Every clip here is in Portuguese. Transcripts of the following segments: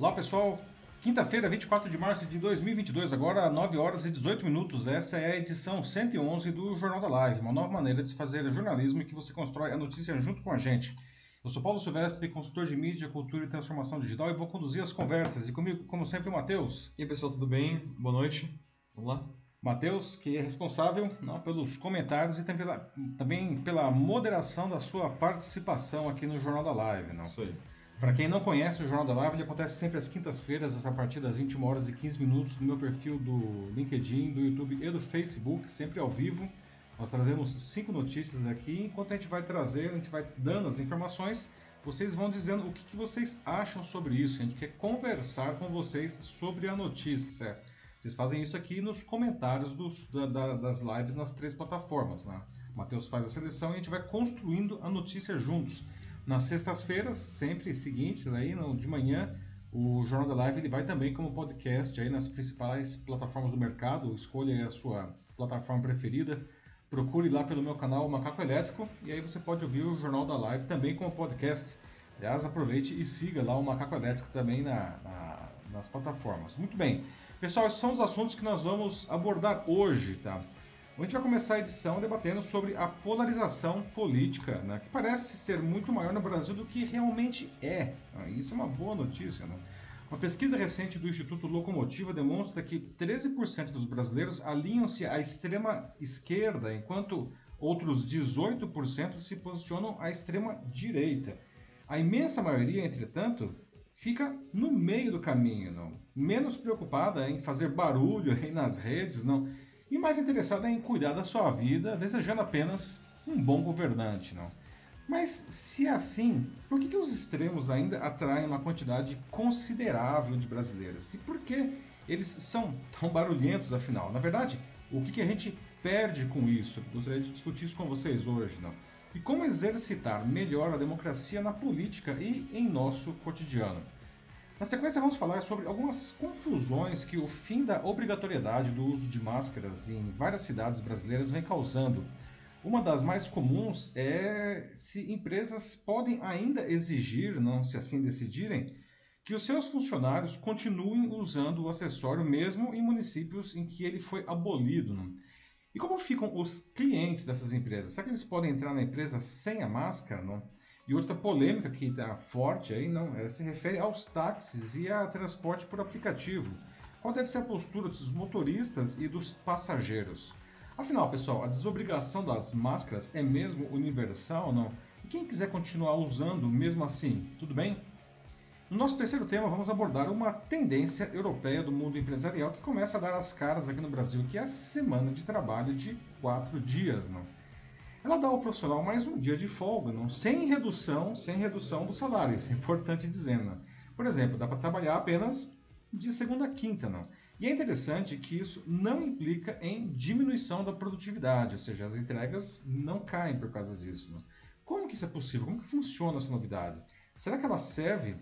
Olá pessoal, quinta-feira, 24 de março de 2022, agora 9 horas e 18 minutos. Essa é a edição 111 do Jornal da Live, uma nova maneira de se fazer jornalismo e que você constrói a notícia junto com a gente. Eu sou Paulo Silvestre, consultor de mídia, cultura e transformação digital e vou conduzir as conversas. E comigo, como sempre, o Matheus. E aí pessoal, tudo bem? Boa noite. Vamos lá? Matheus, que é responsável não, pelos comentários e também pela, também pela moderação da sua participação aqui no Jornal da Live. Não? Isso aí. Para quem não conhece o Jornal da Live, ele acontece sempre às quintas-feiras, a partir das 21 horas e 15 minutos, no meu perfil do LinkedIn, do YouTube e do Facebook, sempre ao vivo. Nós trazemos cinco notícias aqui. Enquanto a gente vai trazer, a gente vai dando as informações, vocês vão dizendo o que, que vocês acham sobre isso. A gente quer conversar com vocês sobre a notícia? Vocês fazem isso aqui nos comentários dos, da, da, das lives nas três plataformas. Né? O Matheus faz a seleção e a gente vai construindo a notícia juntos. Nas sextas-feiras, sempre seguintes, aí, no, de manhã, o Jornal da Live ele vai também como podcast aí nas principais plataformas do mercado. Escolha a sua plataforma preferida. Procure lá pelo meu canal Macaco Elétrico e aí você pode ouvir o Jornal da Live também como podcast. Aliás, aproveite e siga lá o Macaco Elétrico também na, na, nas plataformas. Muito bem. Pessoal, esses são os assuntos que nós vamos abordar hoje, tá? A gente vai começar a edição debatendo sobre a polarização política, né, que parece ser muito maior no Brasil do que realmente é. Né? Isso é uma boa notícia. Né? Uma pesquisa recente do Instituto Locomotiva demonstra que 13% dos brasileiros alinham-se à extrema esquerda, enquanto outros 18% se posicionam à extrema direita. A imensa maioria, entretanto, fica no meio do caminho, não? menos preocupada em fazer barulho aí nas redes, não? E mais interessada em cuidar da sua vida, desejando apenas um bom governante. Não? Mas se é assim, por que, que os extremos ainda atraem uma quantidade considerável de brasileiros? E por que eles são tão barulhentos, afinal? Na verdade, o que, que a gente perde com isso? Gostaria de discutir isso com vocês hoje. Não? E como exercitar melhor a democracia na política e em nosso cotidiano. Na sequência, vamos falar sobre algumas confusões que o fim da obrigatoriedade do uso de máscaras em várias cidades brasileiras vem causando. Uma das mais comuns é se empresas podem ainda exigir, não se assim decidirem, que os seus funcionários continuem usando o acessório mesmo em municípios em que ele foi abolido. Não? E como ficam os clientes dessas empresas? Será que eles podem entrar na empresa sem a máscara? Não? E outra polêmica que está forte aí não é, se refere aos táxis e a transporte por aplicativo. Qual deve ser a postura dos motoristas e dos passageiros? Afinal, pessoal, a desobrigação das máscaras é mesmo universal ou não? E quem quiser continuar usando mesmo assim, tudo bem? No nosso terceiro tema, vamos abordar uma tendência europeia do mundo empresarial que começa a dar as caras aqui no Brasil, que é a semana de trabalho de quatro dias. Não? Ela dá ao profissional mais um dia de folga, não? sem redução, sem redução do salário, isso é importante dizer. Não? Por exemplo, dá para trabalhar apenas de segunda a quinta, não? E é interessante que isso não implica em diminuição da produtividade, ou seja, as entregas não caem por causa disso. Não? Como que isso é possível? Como que funciona essa novidade? Será que ela serve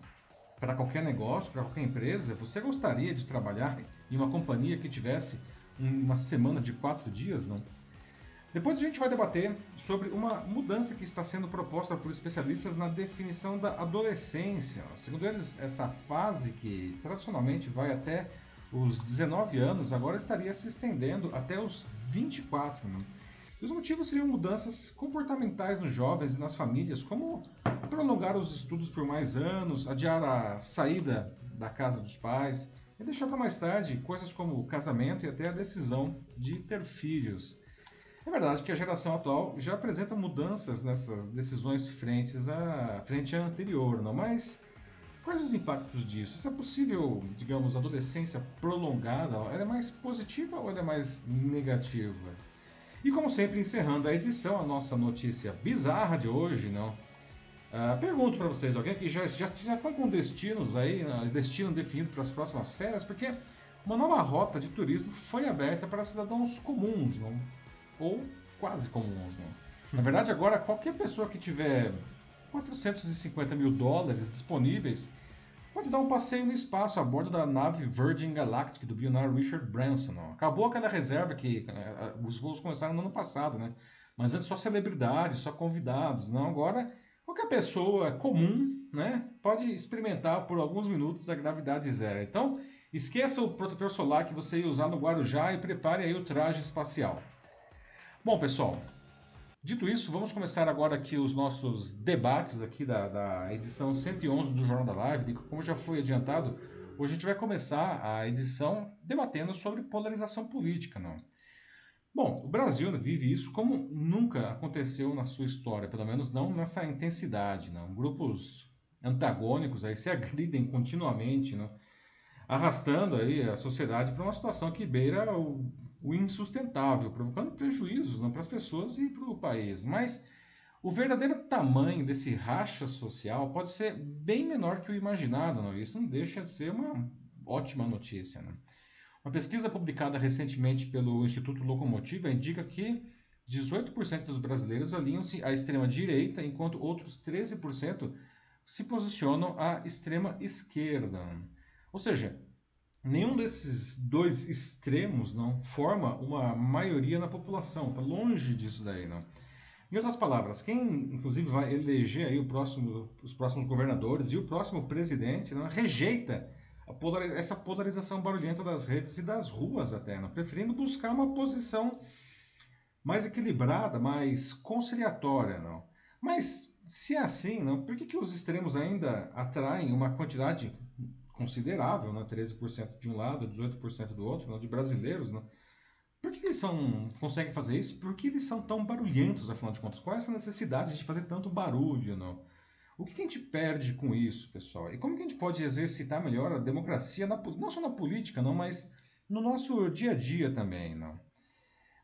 para qualquer negócio, para qualquer empresa? Você gostaria de trabalhar em uma companhia que tivesse uma semana de quatro dias, não? Depois a gente vai debater sobre uma mudança que está sendo proposta por especialistas na definição da adolescência. Segundo eles, essa fase que tradicionalmente vai até os 19 anos agora estaria se estendendo até os 24. Né? E os motivos seriam mudanças comportamentais nos jovens e nas famílias, como prolongar os estudos por mais anos, adiar a saída da casa dos pais e deixar para mais tarde coisas como o casamento e até a decisão de ter filhos. É verdade que a geração atual já apresenta mudanças nessas decisões frentes à frente à anterior, não? Mas quais os impactos disso? Se é possível, digamos, adolescência prolongada, ela é mais positiva ou ela é mais negativa? E como sempre, encerrando a edição, a nossa notícia bizarra de hoje, não? Uh, pergunto para vocês, alguém que já, já, já estão com destinos aí, né, destino definido para as próximas férias, porque uma nova rota de turismo foi aberta para cidadãos comuns, não? Ou quase comuns. Né? Na verdade, agora qualquer pessoa que tiver 450 mil dólares disponíveis pode dar um passeio no espaço a bordo da nave Virgin Galactic do bilionário Richard Branson. Ó. Acabou aquela reserva que uh, os voos começaram no ano passado, né? Mas antes só celebridades, só convidados. Não, agora qualquer pessoa comum né, pode experimentar por alguns minutos a gravidade zero. Então, esqueça o protetor solar que você ia usar no Guarujá e prepare aí o traje espacial. Bom, pessoal, dito isso, vamos começar agora aqui os nossos debates aqui da, da edição 111 do Jornal da Live. Como já foi adiantado, hoje a gente vai começar a edição debatendo sobre polarização política, não? Bom, o Brasil vive isso como nunca aconteceu na sua história, pelo menos não nessa intensidade. Não? Grupos antagônicos aí se agridem continuamente, não? arrastando aí a sociedade para uma situação que beira o, o insustentável, provocando prejuízos para as pessoas e para o país. Mas o verdadeiro tamanho desse racha social pode ser bem menor que o imaginado. Não? Isso não deixa de ser uma ótima notícia. Não? Uma pesquisa publicada recentemente pelo Instituto Locomotiva indica que 18% dos brasileiros alinham-se à extrema-direita, enquanto outros 13% se posicionam à extrema-esquerda. Ou seja, nenhum desses dois extremos não forma uma maioria na população. Está longe disso daí, não. Em outras palavras, quem inclusive vai eleger aí próximo, os próximos governadores e o próximo presidente não, rejeita essa polarização barulhenta das redes e das ruas até, não? preferindo buscar uma posição mais equilibrada, mais conciliatória. Não? Mas, se é assim, não, por que, que os extremos ainda atraem uma quantidade considerável, né? 13% de um lado, 18% do outro, não? de brasileiros? Não? Por que, que eles são, conseguem fazer isso? Por que eles são tão barulhentos, afinal de contas? Qual é essa necessidade de fazer tanto barulho? Não? O que a gente perde com isso, pessoal? E como que a gente pode exercitar melhor a democracia, na, não só na política, não, mas no nosso dia a dia também, não?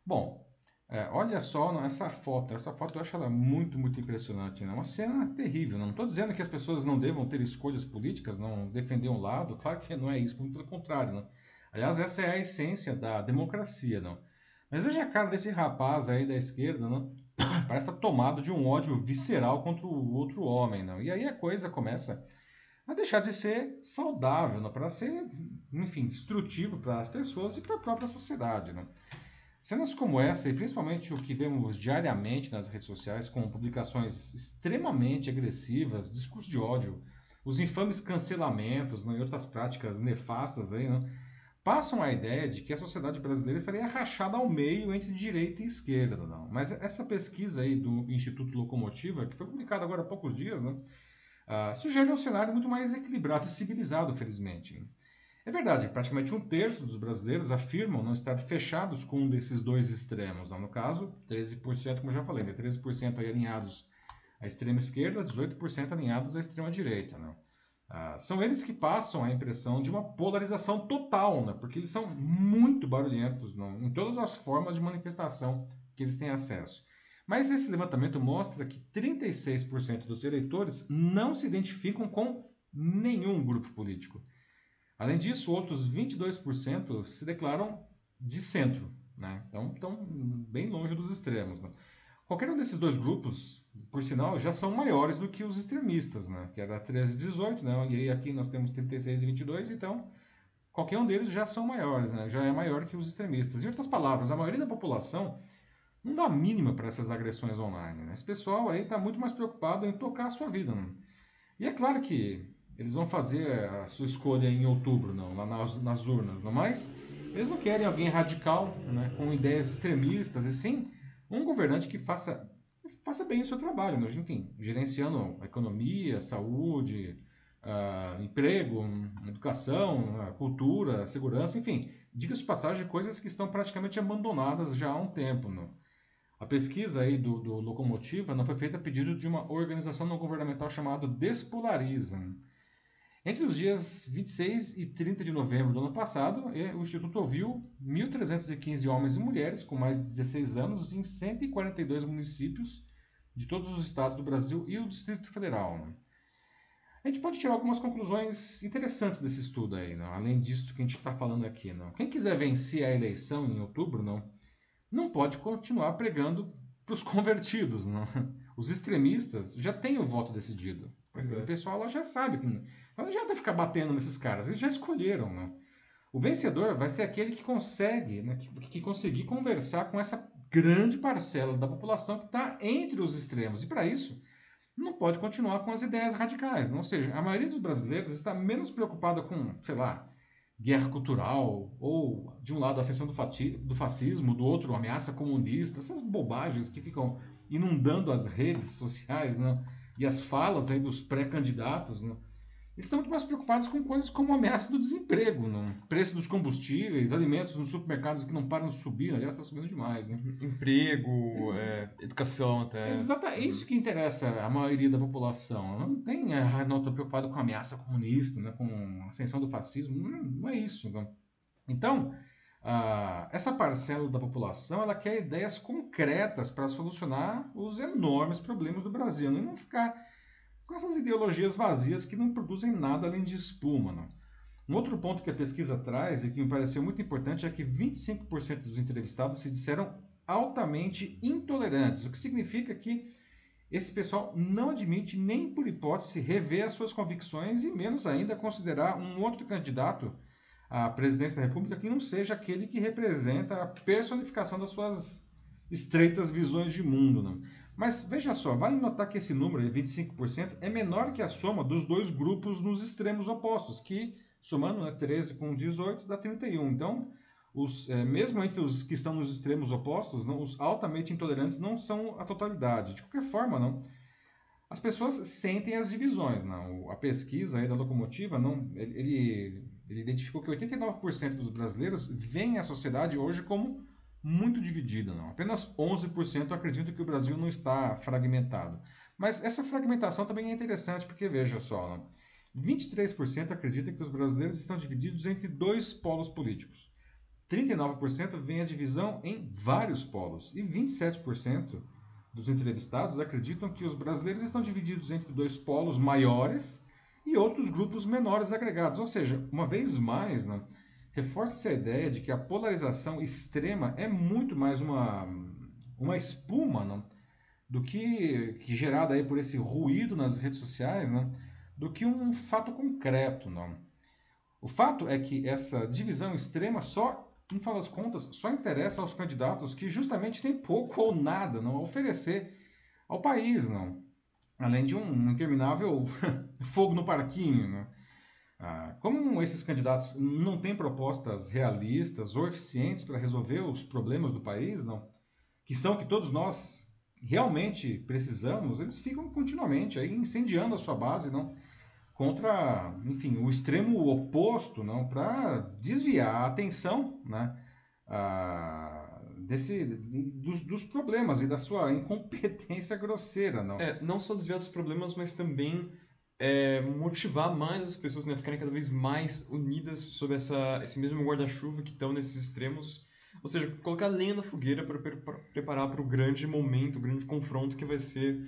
Bom, é, olha só essa foto. Essa foto eu acho ela muito, muito impressionante. Né? uma cena terrível. Não estou dizendo que as pessoas não devam ter escolhas políticas, não defender um lado. Claro que não é isso, pelo contrário. Não? Aliás, essa é a essência da democracia. Não? Mas veja a cara desse rapaz aí da esquerda, não? parece estar tomado de um ódio visceral contra o outro homem, não? E aí a coisa começa a deixar de ser saudável? Para ser, enfim, destrutivo para as pessoas e para a própria sociedade, não? Cenas como essa, e principalmente o que vemos diariamente nas redes sociais, com publicações extremamente agressivas, discurso de ódio, os infames cancelamentos né, e outras práticas nefastas aí, não? passam a ideia de que a sociedade brasileira estaria rachada ao meio entre direita e esquerda. Não. Mas essa pesquisa aí do Instituto Locomotiva, que foi publicada agora há poucos dias, né, uh, sugere um cenário muito mais equilibrado e civilizado, felizmente. É verdade, praticamente um terço dos brasileiros afirmam não estar fechados com um desses dois extremos. Não. No caso, 13%, como já falei, né, 13% aí alinhados à extrema esquerda, 18% alinhados à extrema direita. Não. Ah, são eles que passam a impressão de uma polarização total, né? porque eles são muito barulhentos não? em todas as formas de manifestação que eles têm acesso. Mas esse levantamento mostra que 36% dos eleitores não se identificam com nenhum grupo político. Além disso, outros 22% se declaram de centro. Né? Então, estão bem longe dos extremos. Né? Qualquer um desses dois grupos, por sinal, já são maiores do que os extremistas, né? que é da 13 e 18, né? e aí aqui nós temos 36 e 22, então qualquer um deles já são maiores, né? já é maior que os extremistas. Em outras palavras, a maioria da população não dá mínima para essas agressões online. Né? Esse pessoal aí está muito mais preocupado em tocar a sua vida. Né? E é claro que eles vão fazer a sua escolha em outubro, não, lá nas, nas urnas, não, mas eles não querem alguém radical, né, com ideias extremistas, e sim um governante que faça, faça bem o seu trabalho, né? enfim, gerenciando a economia, saúde, uh, emprego, educação, uh, cultura, segurança, enfim, diga-se de passagem, coisas que estão praticamente abandonadas já há um tempo. Né? A pesquisa aí do, do Locomotiva não foi feita a pedido de uma organização não governamental chamada Despolariza. Entre os dias 26 e 30 de novembro do ano passado, o Instituto ouviu 1.315 homens e mulheres com mais de 16 anos em 142 municípios de todos os estados do Brasil e o Distrito Federal. Né? A gente pode tirar algumas conclusões interessantes desse estudo aí, não? além disso que a gente está falando aqui. Não? Quem quiser vencer a eleição em outubro, não, não pode continuar pregando para os convertidos. Não? Os extremistas já têm o voto decidido. Pois é. O pessoal já sabe que não adianta ficar batendo nesses caras, eles já escolheram, né? O vencedor vai ser aquele que consegue, né, que, que conseguir conversar com essa grande parcela da população que está entre os extremos. E para isso, não pode continuar com as ideias radicais. Ou seja, a maioria dos brasileiros está menos preocupada com, sei lá, guerra cultural, ou de um lado a ascensão do, fascismo, do outro ameaça comunista, essas bobagens que ficam inundando as redes sociais né? E as falas aí dos pré-candidatos. Né? Eles estão muito mais preocupados com coisas como a ameaça do desemprego, não? preço dos combustíveis, alimentos nos supermercados que não param de subir, aliás, está subindo demais. Né? Emprego, é, educação até. Exatamente, é isso que interessa a maioria da população. Não tem, ah, não estou preocupado com a ameaça comunista, né? com a ascensão do fascismo, não, não é isso. Não. Então, ah, essa parcela da população ela quer ideias concretas para solucionar os enormes problemas do Brasil, né? e não ficar com essas ideologias vazias que não produzem nada além de espuma. Não? Um outro ponto que a pesquisa traz e que me pareceu muito importante é que 25% dos entrevistados se disseram altamente intolerantes, o que significa que esse pessoal não admite nem por hipótese rever as suas convicções e menos ainda considerar um outro candidato à presidência da República que não seja aquele que representa a personificação das suas estreitas visões de mundo. Não? Mas veja só, vale notar que esse número, 25%, é menor que a soma dos dois grupos nos extremos opostos, que, somando né, 13 com 18, dá 31. Então, os, é, mesmo entre os que estão nos extremos opostos, não, os altamente intolerantes não são a totalidade. De qualquer forma, não, as pessoas sentem as divisões. Não. A pesquisa da locomotiva, não, ele, ele identificou que 89% dos brasileiros veem a sociedade hoje como muito dividida, não. Apenas 11% acreditam que o Brasil não está fragmentado. Mas essa fragmentação também é interessante porque, veja só, não. 23% acreditam que os brasileiros estão divididos entre dois polos políticos. 39% veem a divisão em vários polos. E 27% dos entrevistados acreditam que os brasileiros estão divididos entre dois polos maiores e outros grupos menores agregados. Ou seja, uma vez mais, não, reforça-se a ideia de que a polarização extrema é muito mais uma, uma espuma não? do que, que gerada aí por esse ruído nas redes sociais, não? do que um fato concreto. Não? O fato é que essa divisão extrema só, no final das contas, só interessa aos candidatos que justamente têm pouco ou nada não, a oferecer ao país, não? além de um interminável fogo no parquinho. Não? Ah, como esses candidatos não têm propostas realistas ou eficientes para resolver os problemas do país, não, que são que todos nós realmente precisamos, eles ficam continuamente aí incendiando a sua base, não, contra, enfim, o extremo oposto, não, para desviar a atenção, né, ah, desse, de, dos, dos, problemas e da sua incompetência grosseira, não. É, não só desviar dos problemas, mas também é, motivar mais as pessoas né, a ficarem cada vez mais unidas sob essa, esse mesmo guarda-chuva que estão nesses extremos. Ou seja, colocar lenha na fogueira para preparar para o grande momento, o grande confronto que vai ser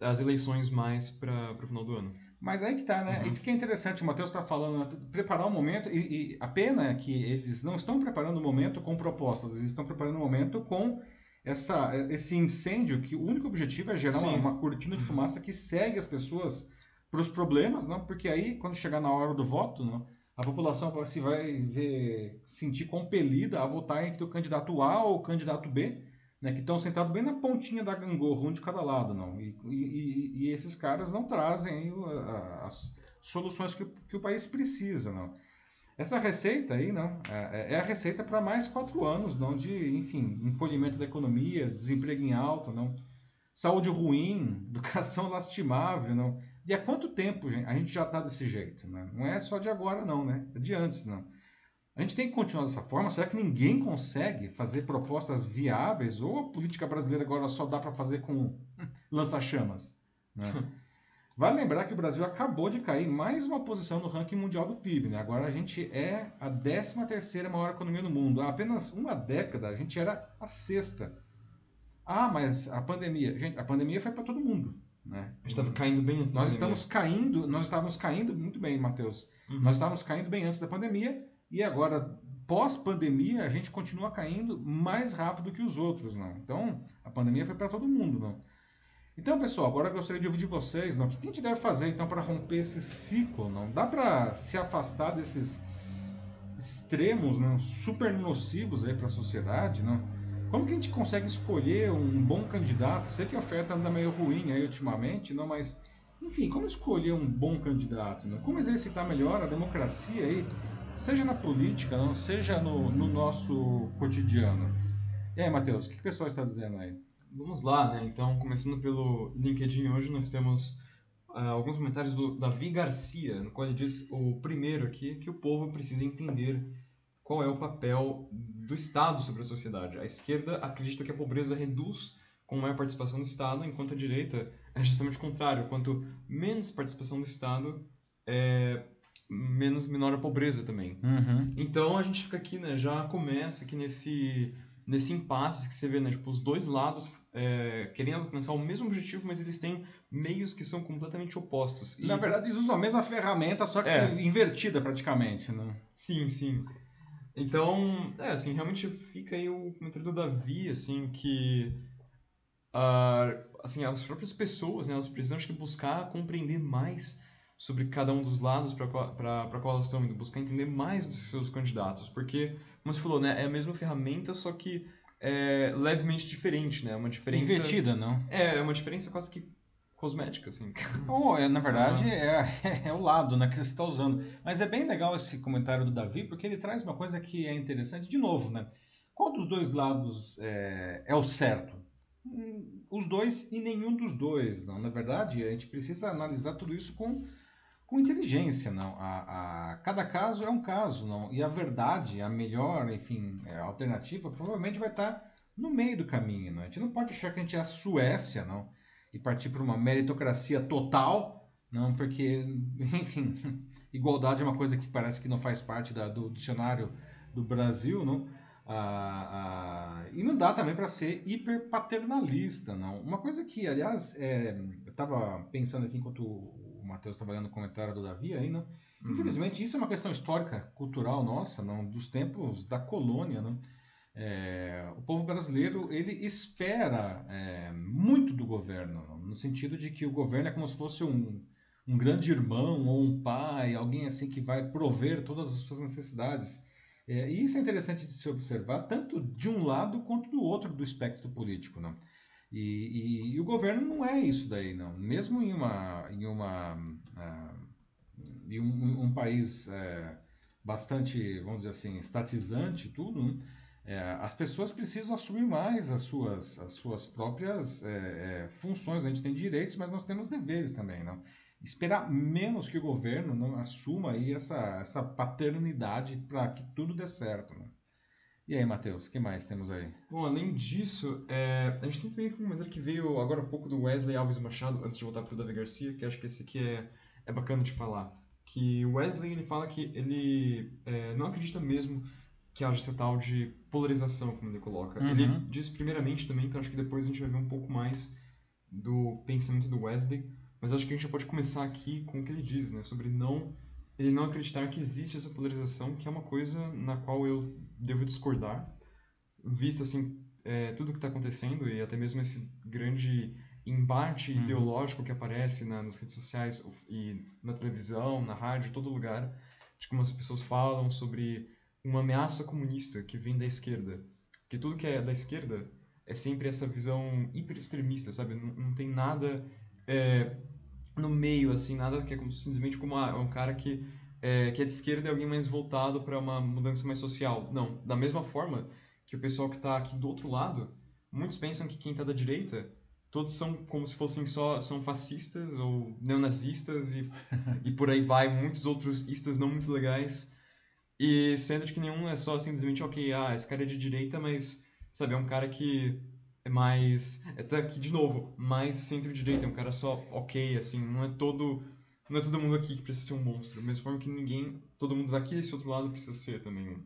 as eleições mais para o final do ano. Mas aí que tá, né? Uhum. Isso que é interessante, o Matheus está falando, né? preparar o momento, e, e, a pena é que eles não estão preparando o momento com propostas, eles estão preparando o momento com essa, esse incêndio que o único objetivo é gerar uma, uma, cortina de uhum. fumaça que segue as pessoas para os problemas, não? porque aí, quando chegar na hora do voto, não? a população se vai ver, sentir compelida a votar entre o candidato A ou o candidato B, né, que estão sentados bem na pontinha da gangorra, um de cada lado. Não? E, e, e esses caras não trazem as soluções que, que o país precisa. Não? Essa receita aí não, é, é a receita para mais quatro anos não, de, enfim, encolhimento da economia, desemprego em alta, não, saúde ruim, educação lastimável, não, e há quanto tempo gente, a gente já está desse jeito? Né? Não é só de agora, não, né? É de antes, não. A gente tem que continuar dessa forma? Será que ninguém consegue fazer propostas viáveis? Ou a política brasileira agora só dá para fazer com lança-chamas? Né? Vale lembrar que o Brasil acabou de cair mais uma posição no ranking mundial do PIB. Né? Agora a gente é a 13 terceira maior economia do mundo. Há apenas uma década a gente era a sexta. Ah, mas a pandemia... Gente, a pandemia foi para todo mundo. Né? A gente estava caindo bem antes da nós. Estamos caindo, nós estávamos caindo muito bem, Matheus. Uhum. Nós estávamos caindo bem antes da pandemia e agora, pós-pandemia, a gente continua caindo mais rápido que os outros. Não? Então, a pandemia foi para todo mundo. Não? Então, pessoal, agora eu gostaria de ouvir de vocês. Não? O que a gente deve fazer então para romper esse ciclo? Não dá para se afastar desses extremos não? super nocivos para a sociedade? Não? Como que a gente consegue escolher um bom candidato? Sei que a oferta anda meio ruim aí ultimamente, não, mas enfim, como escolher um bom candidato? Né? Como exercitar melhor a democracia aí, seja na política, não, seja no, no nosso cotidiano? E aí, Matheus, o que o pessoal está dizendo aí? Vamos lá, né? Então, começando pelo LinkedIn hoje, nós temos uh, alguns comentários do Davi Garcia, no qual ele diz o primeiro aqui que o povo precisa entender qual é o papel do Estado sobre a sociedade. A esquerda acredita que a pobreza reduz com maior participação do Estado, enquanto a direita é justamente o contrário. Quanto menos participação do Estado, é, menos menor a pobreza também. Uhum. Então a gente fica aqui, né? Já começa aqui nesse nesse impasse que você vê, né? Tipo, os dois lados é, querendo alcançar o mesmo objetivo, mas eles têm meios que são completamente opostos. E... Na verdade, eles usam a mesma ferramenta, só que é. invertida praticamente, né? Sim, sim. Então, é, assim, realmente fica aí o comentário do Davi, assim, que... Uh, assim, as próprias pessoas, né, elas precisam, acho que, buscar compreender mais sobre cada um dos lados para qual, qual elas estão indo, buscar entender mais dos seus candidatos, porque, como você falou, né, é a mesma ferramenta, só que é levemente diferente, né? Uma diferença... Invertida, não? É, é uma diferença quase que cosmética, assim. Ou, é, na verdade, ah. é, é, o lado né, que você está usando. Mas é bem legal esse comentário do Davi, porque ele traz uma coisa que é interessante. De novo, né? Qual dos dois lados é, é o certo? Hum, os dois e nenhum dos dois, não. Na verdade, a gente precisa analisar tudo isso com com inteligência, não. A, a, cada caso é um caso, não. E a verdade, a melhor, enfim, é, alternativa, provavelmente vai estar no meio do caminho, não. A gente não pode achar que a gente é a Suécia, não, e partir para uma meritocracia total, não, porque, enfim, igualdade é uma coisa que parece que não faz parte da, do dicionário do Brasil, não. Ah, ah, e não dá também para ser hiper paternalista, não. Uma coisa que, aliás, é, eu estava pensando aqui enquanto Matheus estava lendo o comentário do Davi aí, não? Uhum. Infelizmente, isso é uma questão histórica, cultural nossa, não? dos tempos da colônia. Não? É, o povo brasileiro ele espera é, muito do governo, no sentido de que o governo é como se fosse um, um grande irmão ou um pai, alguém assim que vai prover todas as suas necessidades. É, e isso é interessante de se observar, tanto de um lado quanto do outro do espectro político. Não? E, e, e, o governo não é isso daí, não. Mesmo em, uma, em, uma, uh, em um, um país uh, bastante, vamos dizer assim, estatizante tudo, uh, as pessoas precisam assumir mais as suas, as suas próprias funções. A gente tem direitos, mas nós temos deveres também, não? Esperar menos que o governo não assuma aí essa, essa paternidade para que tudo dê certo, não? E aí, Matheus, o que mais temos aí? Bom, além disso, é, a gente tem também um comentário que veio agora há pouco do Wesley Alves Machado, antes de voltar para o Davi Garcia, que acho que esse aqui é, é bacana de falar. Que o Wesley ele fala que ele é, não acredita mesmo que haja essa tal de polarização, como ele coloca. Uhum. Ele diz primeiramente também, então acho que depois a gente vai ver um pouco mais do pensamento do Wesley, mas acho que a gente já pode começar aqui com o que ele diz, né, sobre não ele não acreditar que existe essa polarização, que é uma coisa na qual eu devo discordar, visto assim é, tudo que está acontecendo e até mesmo esse grande embate uhum. ideológico que aparece na, nas redes sociais e na televisão, na rádio, todo lugar, de como as pessoas falam sobre uma ameaça comunista que vem da esquerda, que tudo que é da esquerda é sempre essa visão hiper extremista, sabe? Não, não tem nada é, no meio, assim, nada que é como, simplesmente como ah, é um cara que é, que é de esquerda e alguém mais voltado para uma mudança mais social. Não, da mesma forma que o pessoal que está aqui do outro lado, muitos pensam que quem está da direita, todos são como se fossem só são fascistas ou neonazistas e, e por aí vai, muitos outros istas não muito legais. E sendo de que nenhum é só simplesmente, ok, ah, esse cara é de direita, mas, sabe, é um cara que é mais. É tá aqui de novo, mais centro-direita, é um cara só ok, assim, não é todo. Não é todo mundo aqui que precisa ser um monstro. Da mesma forma que ninguém. Todo mundo daqui desse outro lado precisa ser também um.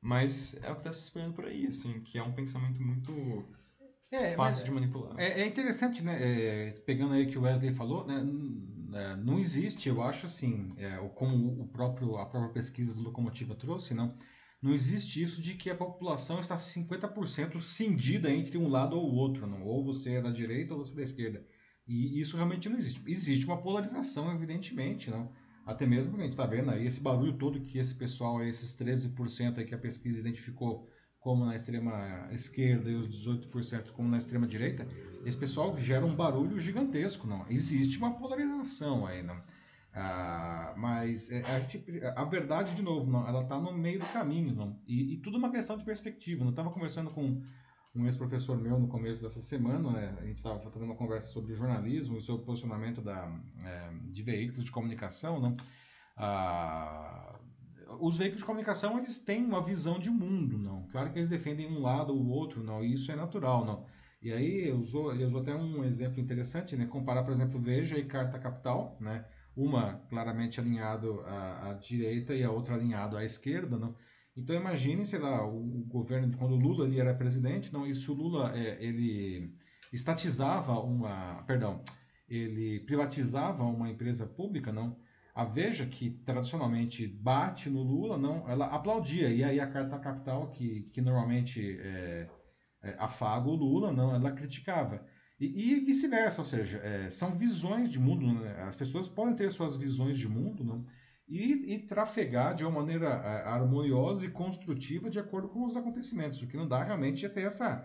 Mas é o que está se espalhando por aí, assim, que é um pensamento muito. É, fácil de manipular. É, é interessante, né? É, pegando aí o que o Wesley falou, né? É, não existe, eu acho assim, é, como o próprio, a própria pesquisa do Locomotiva trouxe, não não existe isso de que a população está 50% cindida entre um lado ou o outro, não? ou você é da direita ou você é da esquerda. E isso realmente não existe. Existe uma polarização, evidentemente, não? Até mesmo que a gente está vendo aí esse barulho todo que esse pessoal, esses 13% aí que a pesquisa identificou como na extrema esquerda e os 18% como na extrema direita, esse pessoal gera um barulho gigantesco, não? Existe uma polarização aí, não? Ah, mas é, a, gente, a, verdade, de novo, não, ela está no meio do caminho, não? E, e tudo uma questão de perspectiva. Eu estava conversando com um ex-professor meu no começo dessa semana, né? a gente estava fazendo uma conversa sobre jornalismo e sobre o posicionamento da, é, de veículos de comunicação, não? Ah, os veículos de comunicação eles têm uma visão de mundo, não? Claro que eles defendem um lado ou outro, não? E isso é natural, não? E aí usou, ele usou até um exemplo interessante, né? Comparar, por exemplo, Veja e Carta Capital, né? Uma claramente alinhado à, à direita e a outra alinhado à esquerda, não? Então imagine, sei lá, o, o governo quando o Lula ali era presidente, não? E se o Lula é, ele estatizava uma, perdão, ele privatizava uma empresa pública, não? A Veja, que tradicionalmente bate no Lula, não, ela aplaudia. E aí a Carta Capital, que, que normalmente é, é, afaga o Lula, não, ela criticava. E, e vice-versa, ou seja, é, são visões de mundo. Né? As pessoas podem ter suas visões de mundo não? E, e trafegar de uma maneira é, harmoniosa e construtiva de acordo com os acontecimentos. O que não dá realmente é ter essa,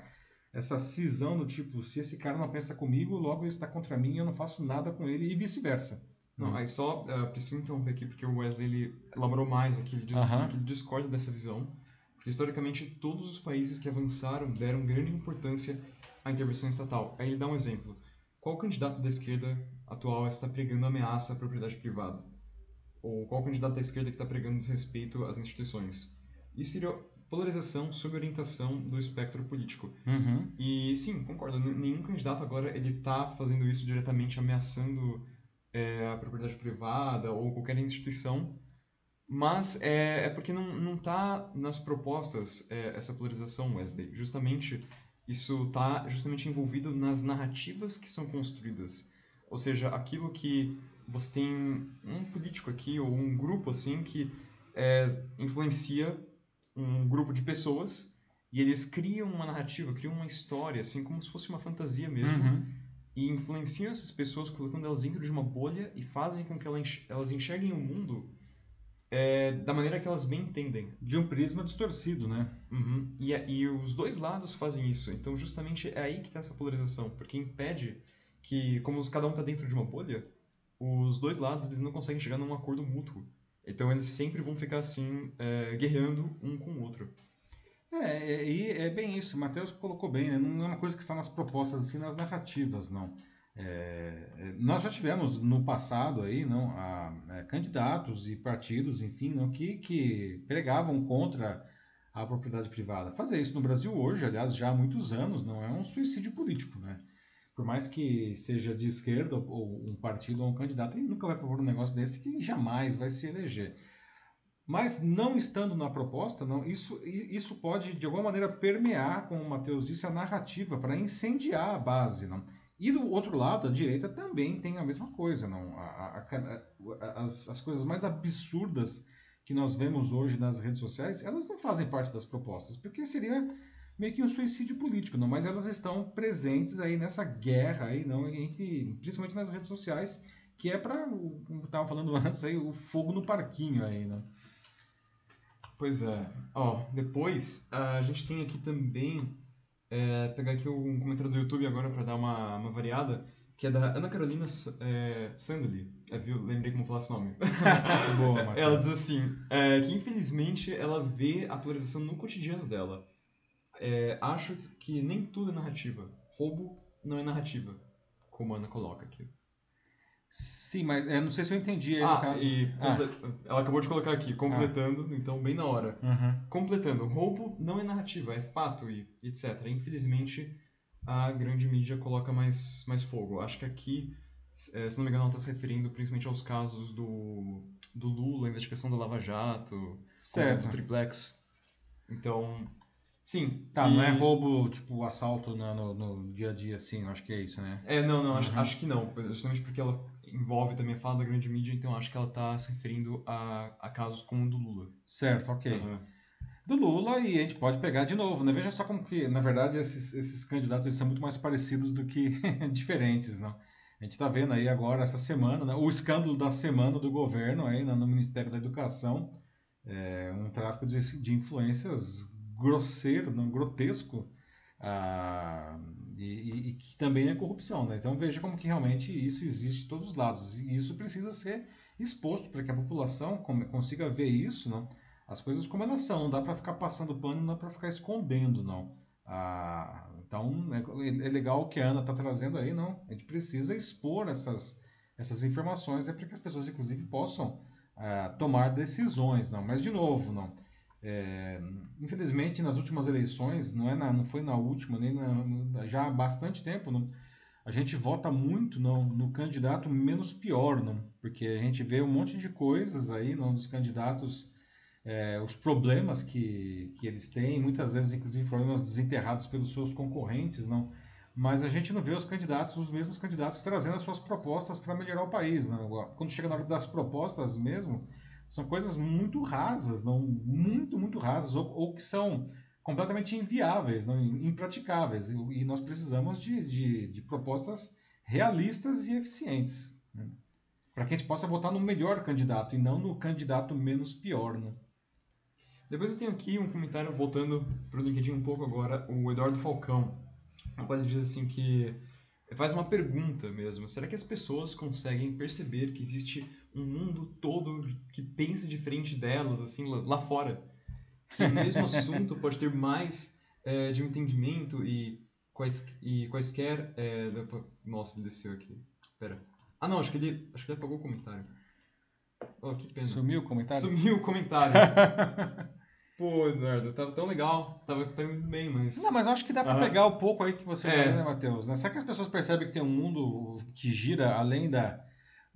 essa cisão do tipo, se esse cara não pensa comigo, logo ele está contra mim, eu não faço nada com ele, e vice-versa. Não, aí só uh, preciso interromper aqui porque o Wesley ele elaborou mais aqui, ele diz assim, que ele discorda dessa visão, porque historicamente todos os países que avançaram deram grande importância à intervenção estatal. Aí ele dá um exemplo. Qual candidato da esquerda atual está pregando ameaça à propriedade privada? Ou qual candidato da esquerda que está pregando desrespeito às instituições? Isso seria polarização sob orientação do espectro político. Uhum. E sim, concordo. Nenhum candidato agora ele está fazendo isso diretamente ameaçando é, a propriedade privada ou qualquer instituição, mas é, é porque não, não tá nas propostas é, essa polarização, Wesley. Justamente, isso está justamente envolvido nas narrativas que são construídas. Ou seja, aquilo que você tem um político aqui ou um grupo assim que é, influencia um grupo de pessoas e eles criam uma narrativa, criam uma história, assim como se fosse uma fantasia mesmo. Uhum e influenciam essas pessoas colocando elas dentro de uma bolha e fazem com que elas enxerguem o mundo é, da maneira que elas bem entendem. De um prisma distorcido, né? Uhum. E, e os dois lados fazem isso. Então, justamente é aí que está essa polarização, porque impede que, como cada um está dentro de uma bolha, os dois lados eles não conseguem chegar num acordo mútuo. Então, eles sempre vão ficar assim, é, guerreando um com o outro. É, e é, é, bem isso, o Matheus colocou bem, né? não é uma coisa que está nas propostas, assim, nas narrativas, não. É, é, nós já tivemos no passado aí, não, a, é, candidatos e partidos, enfim, não, que, que pregavam contra a propriedade privada. Fazer isso no Brasil hoje, aliás, já há muitos anos, não é um suicídio político, né? Por mais que seja de esquerda ou um partido ou um candidato, ele nunca vai propor um negócio desse que jamais vai se eleger. Mas não estando na proposta, não, isso, isso pode de alguma maneira permear, como o Matheus disse, a narrativa para incendiar a base. Não? E do outro lado, a direita também tem a mesma coisa. Não? A, a, a, as, as coisas mais absurdas que nós vemos hoje nas redes sociais, elas não fazem parte das propostas, porque seria meio que um suicídio político, não? mas elas estão presentes aí nessa guerra aí, não, entre, principalmente nas redes sociais, que é para, como estava falando antes, aí, o fogo no parquinho aí? Pois é. Ó, depois a gente tem aqui também, é, pegar aqui um comentário do YouTube agora para dar uma, uma variada, que é da Ana Carolina é, Sandoli. É, viu? Lembrei como falar esse nome. Boa, ela diz assim, é, que infelizmente ela vê a polarização no cotidiano dela. É, acho que nem tudo é narrativa. Roubo não é narrativa, como a Ana coloca aqui. Sim, mas é, não sei se eu entendi aí, ah, e ah. ela acabou de colocar aqui, completando, ah. então bem na hora. Uhum. Completando, roubo não é narrativa, é fato e etc. Infelizmente, a grande mídia coloca mais, mais fogo. Acho que aqui, é, se não me engano, ela está se referindo principalmente aos casos do, do Lula, a investigação do Lava Jato, certo. do Triplex. Então, Sim. Tá, e... não é roubo, tipo, assalto no, no, no, dia a dia, assim, acho que é isso, né? É, não, não, uhum. acho, acho que não. Justamente porque ela envolve também a fala da grande mídia, então acho que ela está se referindo a, a casos como o do Lula. Certo, ok. Uhum. Do Lula, e a gente pode pegar de novo, né? Veja só como que, na verdade, esses, esses candidatos eles são muito mais parecidos do que diferentes, não? A gente está vendo aí agora, essa semana, né? o escândalo da semana do governo aí no Ministério da Educação, é, um tráfico de, de influências grosseiro, não grotesco, ah, e, e, que também é corrupção. Né? Então veja como que realmente isso existe de todos os lados. E isso precisa ser exposto para que a população consiga ver isso, não? as coisas como elas são. Não dá para ficar passando pano, não dá para ficar escondendo, não. Ah, então é, é, legal o que a Ana está trazendo aí, não? A gente precisa expor essas, essas informações é para que as pessoas, inclusive, possam ah, tomar decisões, não? Mas de novo, não. É, infelizmente, nas últimas eleições, não, é na, não foi na última, nem na, já há bastante tempo, não, a gente vota muito não, no candidato menos pior, não, porque a gente vê um monte de coisas aí não, dos candidatos, é, os problemas que, que eles têm, muitas vezes, inclusive, problemas desenterrados pelos seus concorrentes, não, mas a gente não vê os candidatos, os mesmos candidatos, trazendo as suas propostas para melhorar o país. Não. Quando chega na hora das propostas mesmo, são coisas muito rasas, não muito, muito rasas, ou, ou que são completamente inviáveis, não, impraticáveis. E, nós precisamos de, de, de, propostas realistas e eficientes. Né? Para que a gente possa votar no melhor candidato e não no candidato menos pior. Né? Depois eu tenho aqui um comentário, voltando para o LinkedIn um pouco agora, o Eduardo Falcão. Ele diz assim que faz uma pergunta mesmo. Será que as pessoas conseguem perceber que existe um mundo todo que pensa diferente delas, assim, lá fora? Que o mesmo assunto pode ter mais é, de um entendimento e, quais, e quaisquer... É, nossa, ele desceu aqui. Pera. Ah, não, acho que ele, acho que ele apagou o comentário. Oh, que pena. Sumiu o comentário? Sumiu o comentário. Pô, Eduardo, tava tão legal, tava, indo bem, mas. Não, mas eu acho que dá pra pegar o pouco aí que você é. né, Matheus? Né? Será que as pessoas percebem que tem um mundo que gira além da,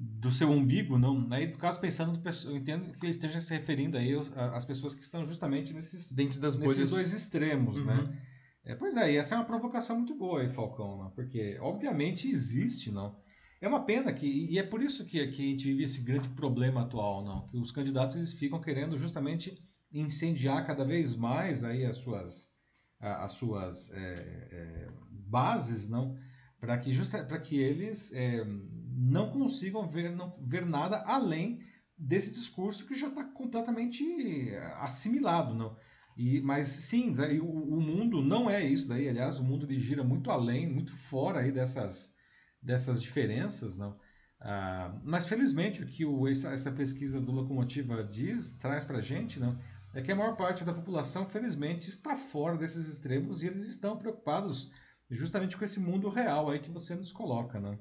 do seu umbigo? Não. Aí, no caso, pensando, eu entendo que ele esteja se referindo aí às pessoas que estão justamente nesses, Dentro das nesses bolhas... dois extremos, né? uhum. né? É, pois é, e essa é uma provocação muito boa aí, Falcão, né? porque obviamente existe, não. É uma pena que, e é por isso que, que a gente vive esse grande problema atual, não, que os candidatos eles ficam querendo justamente incendiar cada vez mais aí as suas, as suas é, é, bases, não, para que justa, que eles é, não consigam ver, não, ver nada além desse discurso que já está completamente assimilado, não. E, mas sim, o, o, mundo não é isso daí. Aliás, o mundo ele gira muito além, muito fora aí dessas, dessas diferenças, não. Ah, mas felizmente o que o, essa, essa pesquisa do Locomotiva diz, traz para gente, não, é que a maior parte da população, felizmente, está fora desses extremos e eles estão preocupados justamente com esse mundo real aí que você nos coloca, né?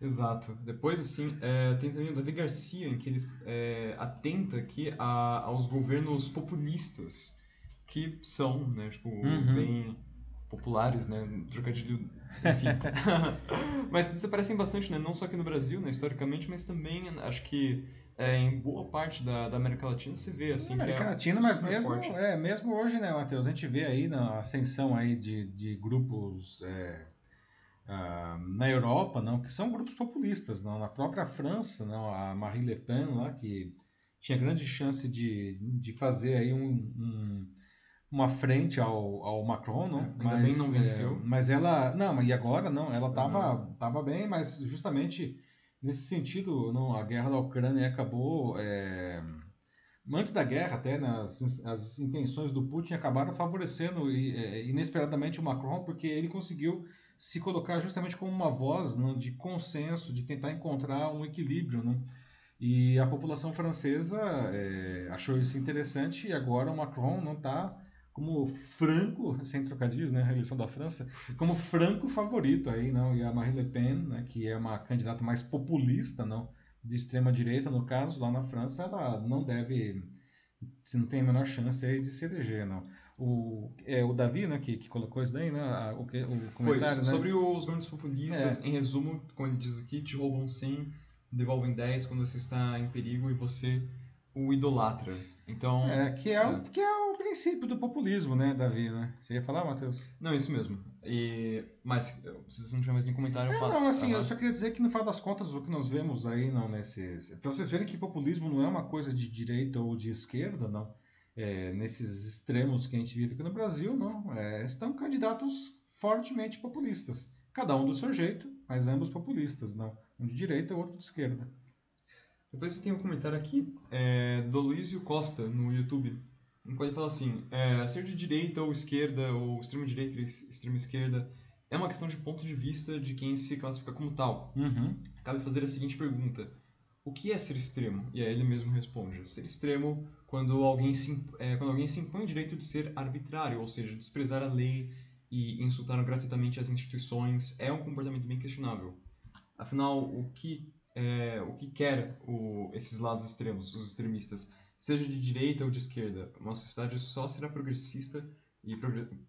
Exato. Depois, assim, é, tem também o Davi Garcia, em que ele é, atenta aqui a, aos governos populistas, que são, né, tipo, uhum. bem populares, né, trocadilho, enfim. mas se aparecem bastante, né, não só aqui no Brasil, né, historicamente, mas também, acho que é, em boa parte da, da, América Latina se vê assim. América é Latina, mas mesmo, é, mesmo hoje, né, Matheus? A gente vê aí na ascensão aí de, de grupos é, uh, na Europa, não, que são grupos populistas, não. Na própria França, não, a Marie Le Pen lá que tinha grande chance de, de fazer aí um, um uma frente ao, ao Macron, não? É, mas não venceu. É, mas ela, não, e agora não, ela estava uhum. tava bem, mas justamente Nesse sentido, não, a guerra da Ucrânia acabou. É, antes da guerra, até, né, as, as intenções do Putin acabaram favorecendo é, inesperadamente o Macron, porque ele conseguiu se colocar justamente como uma voz não, de consenso, de tentar encontrar um equilíbrio. Não? E a população francesa é, achou isso interessante e agora o Macron não está como franco, sem trocadilhos, né, a eleição da França, como franco favorito aí, não, e a Marine Le Pen, né, que é uma candidata mais populista, não, de extrema direita, no caso, lá na França, ela não deve, se não tem a menor chance aí de se eleger, não. O, é o Davi, né, que, que colocou isso daí, né, o, o comentário, Foi, sobre né? os governos populistas, é. em resumo, como ele diz aqui, te roubam 100, devolvem 10 quando você está em perigo e você o idolatra. Então, é, que é, o, que é o princípio do populismo, né, Davi, né? Você ia falar, Matheus? Não, isso mesmo. E, mas, se você não tiver mais nenhum comentário... É, não, assim, eu só queria dizer que, no final das contas, o que nós vemos aí, não, nesses... Pra vocês verem que populismo não é uma coisa de direita ou de esquerda, não. É, nesses extremos que a gente vive aqui no Brasil, não. É, estão candidatos fortemente populistas. Cada um do seu jeito, mas ambos populistas, não. Um de direita e outro de esquerda. Depois você tem um comentário aqui é, do Luizio Costa no YouTube. Pode falar assim, é, ser de direita ou esquerda, ou extrema direita e extrema esquerda, é uma questão de ponto de vista de quem se classifica como tal. Uhum. Cabe fazer a seguinte pergunta: o que é ser extremo? E aí ele mesmo responde: ser extremo quando alguém se, é, quando alguém se impõe o direito de ser arbitrário, ou seja, desprezar a lei e insultar gratuitamente as instituições, é um comportamento bem questionável. Afinal, o que é, o que quer o, esses lados extremos, os extremistas, seja de direita ou de esquerda? Uma sociedade só será progressista e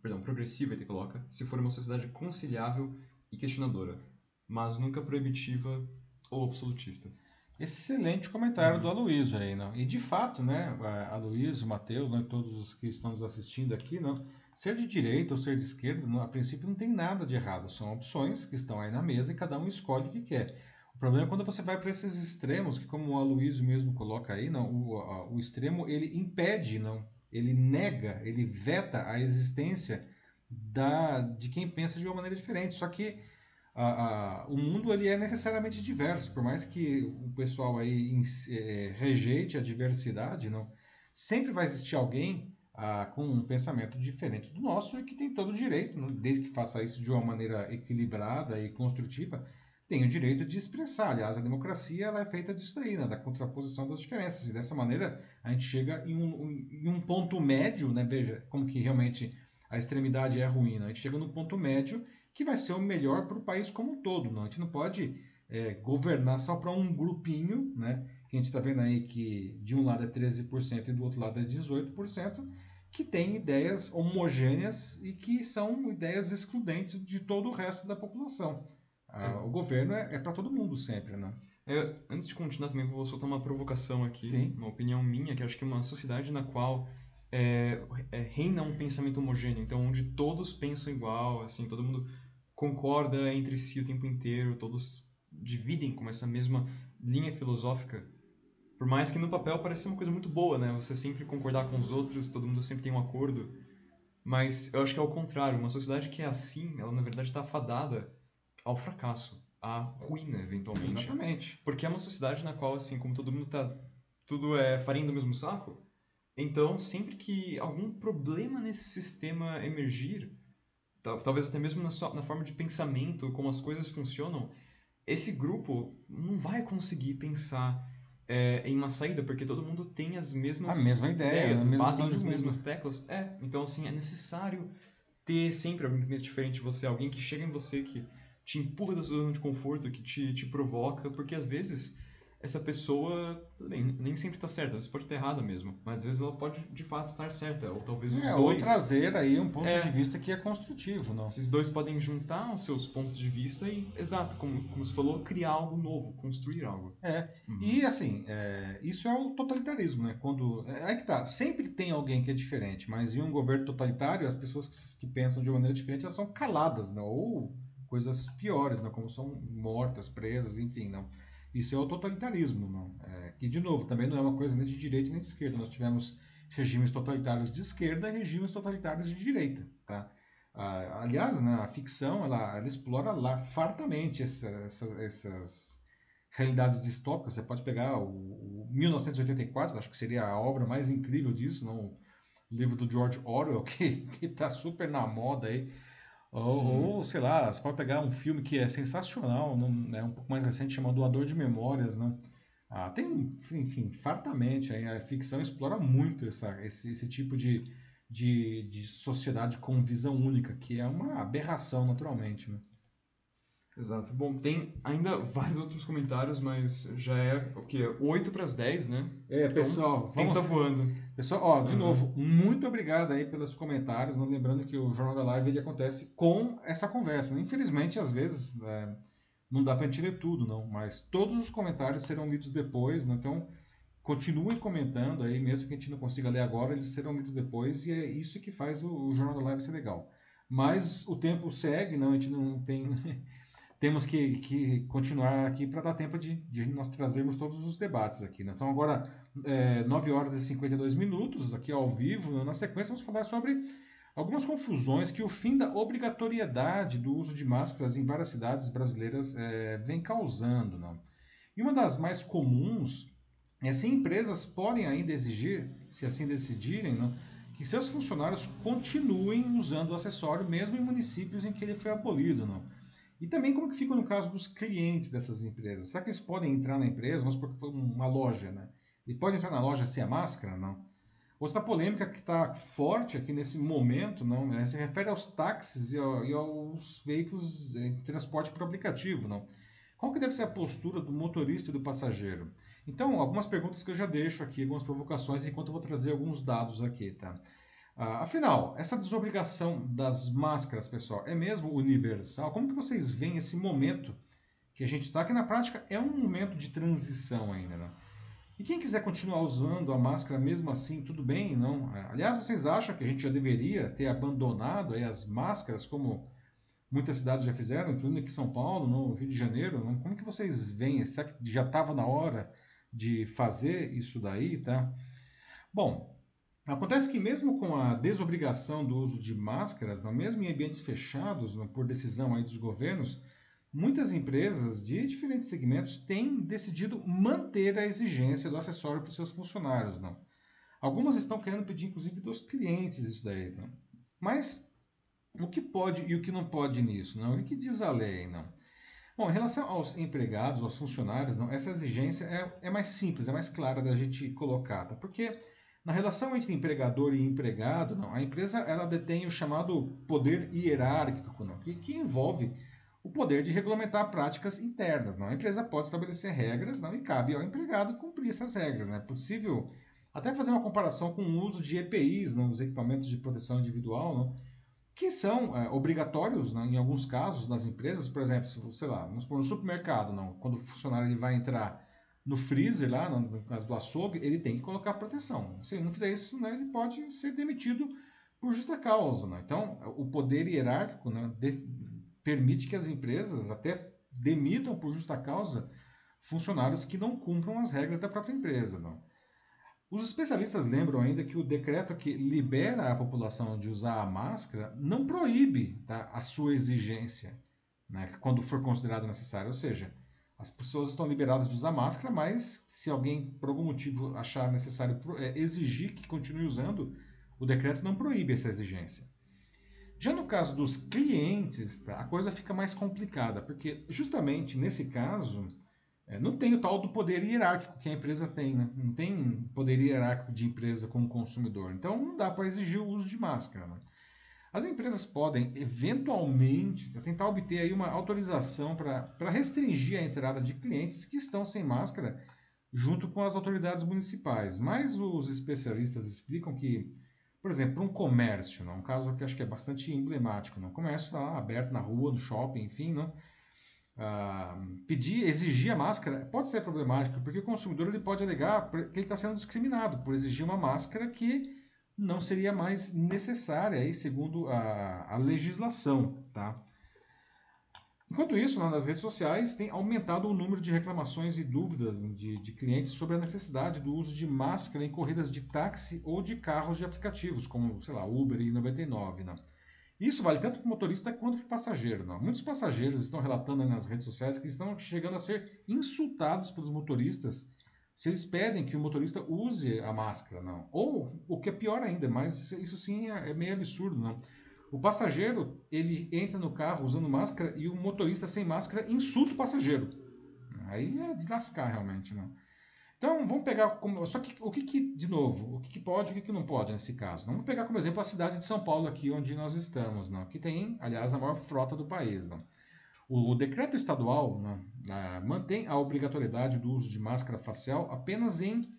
perdão, progressiva, ele coloca, se for uma sociedade conciliável e questionadora, mas nunca proibitiva ou absolutista. Excelente comentário uhum. do Aloysio aí, não? E de fato, né, Aloysio, Matheus, né, todos os que estão nos assistindo aqui, não, ser de direita ou ser de esquerda, não, a princípio não tem nada de errado, são opções que estão aí na mesa e cada um escolhe o que quer. O problema é quando você vai para esses extremos, que como o Aloysio mesmo coloca aí, não, o, o extremo ele impede, não, ele nega, ele veta a existência da, de quem pensa de uma maneira diferente. Só que a, a, o mundo ele é necessariamente diverso, por mais que o pessoal aí é, rejeite a diversidade, não, sempre vai existir alguém a, com um pensamento diferente do nosso e que tem todo o direito, não, desde que faça isso de uma maneira equilibrada e construtiva, tem o direito de expressar. Aliás, a democracia ela é feita disso daí, né, da contraposição das diferenças. E dessa maneira a gente chega em um, em um ponto médio, né, veja como que realmente a extremidade é ruim. Né? A gente chega no ponto médio que vai ser o melhor para o país como um todo. Não? A gente não pode é, governar só para um grupinho, né? que a gente está vendo aí que de um lado é 13% e do outro lado é 18%, que tem ideias homogêneas e que são ideias excludentes de todo o resto da população. Ah, o governo é, é para todo mundo sempre, né? É, antes de continuar também vou soltar uma provocação aqui, Sim. uma opinião minha, que acho que é uma sociedade na qual é, é, reina um pensamento homogêneo, então onde todos pensam igual, assim, todo mundo concorda entre si o tempo inteiro, todos dividem com essa mesma linha filosófica. Por mais que no papel pareça uma coisa muito boa, né? Você sempre concordar com os outros, todo mundo sempre tem um acordo. Mas eu acho que é o contrário. Uma sociedade que é assim, ela na verdade está afadada ao fracasso, à ruína, eventualmente. Exatamente. Porque é uma sociedade na qual, assim, como todo mundo tá. Tudo é farinha do mesmo saco. Então, sempre que algum problema nesse sistema emergir, talvez até mesmo na, sua, na forma de pensamento, como as coisas funcionam, esse grupo não vai conseguir pensar é, em uma saída, porque todo mundo tem as mesmas a mesma ideia, ideias, mesma batem nas mesmas teclas. É, então assim, é necessário ter sempre alguém que diferente de você, alguém que chega em você que te empurra da sua zona de conforto, que te, te provoca, porque às vezes essa pessoa, tudo bem, nem sempre está certa, você pode estar errada mesmo, mas às vezes ela pode de fato estar certa, ou talvez os é, dois. Ou trazer aí um ponto é, de vista que é construtivo, não? Esses dois podem juntar os seus pontos de vista e, exato, como, como você falou, criar algo novo, construir algo. É, uhum. e assim, é, isso é o totalitarismo, né? Quando. É, que tá, sempre tem alguém que é diferente, mas em um governo totalitário, as pessoas que, que pensam de maneira diferente, elas são caladas, né? Ou coisas piores, né? Como são mortas, presas, enfim, não. Isso é o totalitarismo, não? É, que, de novo, também não é uma coisa nem de direita nem de esquerda. Nós tivemos regimes totalitários de esquerda e regimes totalitários de direita, tá? Ah, aliás, na ficção, ela, ela explora lá fartamente essa, essa, essas realidades distópicas. Você pode pegar o, o 1984, acho que seria a obra mais incrível disso, não? o livro do George Orwell, que está super na moda aí, ou, ou, sei lá, você pode pegar um filme que é sensacional, não, é um pouco mais recente, chamado Doador de Memórias, né? Ah, tem, enfim, fartamente, a ficção explora muito essa, esse, esse tipo de, de, de sociedade com visão única, que é uma aberração, naturalmente, né? Exato. Bom, tem ainda vários outros comentários, mas já é o quê? 8 para as 10, né? É, então, pessoal, vamos... tá voando. Pessoal, ó, de uhum. novo, muito obrigado aí pelos comentários. Não lembrando que o Jornal da Live ele acontece com essa conversa. Né? Infelizmente, às vezes, é, não dá para gente ler tudo, não. Mas todos os comentários serão lidos depois, né? Então, continuem comentando aí, mesmo que a gente não consiga ler agora, eles serão lidos depois e é isso que faz o, o Jornal da Live ser legal. Mas o tempo segue, não, a gente não tem temos que, que continuar aqui para dar tempo de, de, nós trazermos todos os debates aqui. Né? Então, agora, é, 9 horas e 52 minutos, aqui ao vivo. Na sequência, vamos falar sobre algumas confusões que o fim da obrigatoriedade do uso de máscaras em várias cidades brasileiras é, vem causando. Né? E uma das mais comuns é se empresas podem ainda exigir, se assim decidirem, né, que seus funcionários continuem usando o acessório mesmo em municípios em que ele foi abolido, não? E também como que fica no caso dos clientes dessas empresas? Será que eles podem entrar na empresa, vamos supor que foi uma loja, né? Ele pode entrar na loja sem a máscara? Não. Outra polêmica que está forte aqui nesse momento não é, se refere aos táxis e, ao, e aos veículos de transporte por aplicativo. Não. Qual que deve ser a postura do motorista e do passageiro? Então, algumas perguntas que eu já deixo aqui, algumas provocações, enquanto eu vou trazer alguns dados aqui. Tá? Ah, afinal, essa desobrigação das máscaras, pessoal, é mesmo universal? Como que vocês veem esse momento que a gente está, que na prática é um momento de transição ainda, né? E quem quiser continuar usando a máscara mesmo assim, tudo bem, não? É, aliás, vocês acham que a gente já deveria ter abandonado as máscaras, como muitas cidades já fizeram, incluindo aqui São Paulo, no Rio de Janeiro? Não? Como que vocês veem? Será que já estava na hora de fazer isso daí, tá? Bom, acontece que mesmo com a desobrigação do uso de máscaras, mesmo em ambientes fechados, por decisão aí dos governos, Muitas empresas de diferentes segmentos têm decidido manter a exigência do acessório para os seus funcionários, não. Algumas estão querendo pedir, inclusive, dos clientes isso daí, não. Mas o que pode e o que não pode nisso, não? O que diz a lei, não? Bom, em relação aos empregados, aos funcionários, não, essa exigência é, é mais simples, é mais clara da gente colocar, tá? Porque na relação entre empregador e empregado, não, a empresa ela detém o chamado poder hierárquico, não, que, que envolve o poder de regulamentar práticas internas. Não? A empresa pode estabelecer regras não? e cabe ao empregado cumprir essas regras. Né? É possível até fazer uma comparação com o uso de EPIs, não? os equipamentos de proteção individual, não? que são é, obrigatórios em alguns casos nas empresas. Por exemplo, se, sei lá, vamos supor, no supermercado, não? quando o funcionário ele vai entrar no freezer, lá, no caso do açougue, ele tem que colocar proteção. Se ele não fizer isso, né, ele pode ser demitido por justa causa. Né? Então, o poder hierárquico né, de, permite que as empresas até demitam por justa causa funcionários que não cumpram as regras da própria empresa. Os especialistas lembram ainda que o decreto que libera a população de usar a máscara não proíbe tá, a sua exigência né, quando for considerado necessário. Ou seja, as pessoas estão liberadas de usar máscara, mas se alguém, por algum motivo, achar necessário é, exigir que continue usando, o decreto não proíbe essa exigência. Já no caso dos clientes, tá, a coisa fica mais complicada, porque justamente nesse caso é, não tem o tal do poder hierárquico que a empresa tem, né? não tem poder hierárquico de empresa com o consumidor. Então não dá para exigir o uso de máscara. Né? As empresas podem, eventualmente, tentar obter aí uma autorização para restringir a entrada de clientes que estão sem máscara junto com as autoridades municipais. Mas os especialistas explicam que por exemplo, um comércio, não? um caso que acho que é bastante emblemático, não? um comércio lá aberto na rua, no shopping, enfim, não? Ah, pedir, exigir a máscara pode ser problemático, porque o consumidor ele pode alegar que ele está sendo discriminado por exigir uma máscara que não seria mais necessária, aí, segundo a, a legislação. Tá? Enquanto isso, nas redes sociais tem aumentado o número de reclamações e dúvidas de, de, clientes sobre a necessidade do uso de máscara em corridas de táxi ou de carros de aplicativos, como, sei lá, Uber e 99. Né? Isso vale tanto para o motorista quanto para o passageiro. Né? Muitos passageiros estão relatando nas redes sociais que estão chegando a ser insultados pelos motoristas se eles pedem que o motorista use a máscara. Não. Ou, o que é pior ainda, mas isso sim é, é meio absurdo. Não o passageiro, ele entra no carro usando máscara e o motorista sem máscara insulta o passageiro. Aí é de lascar realmente, né? Então, vamos pegar como. Só que o que, que de novo, o que, que pode e o que, que não pode nesse caso? Vamos pegar como exemplo a cidade de São Paulo, aqui onde nós estamos, não? que tem, aliás, a maior frota do país. Não? O decreto estadual né, mantém a obrigatoriedade do uso de máscara facial apenas em,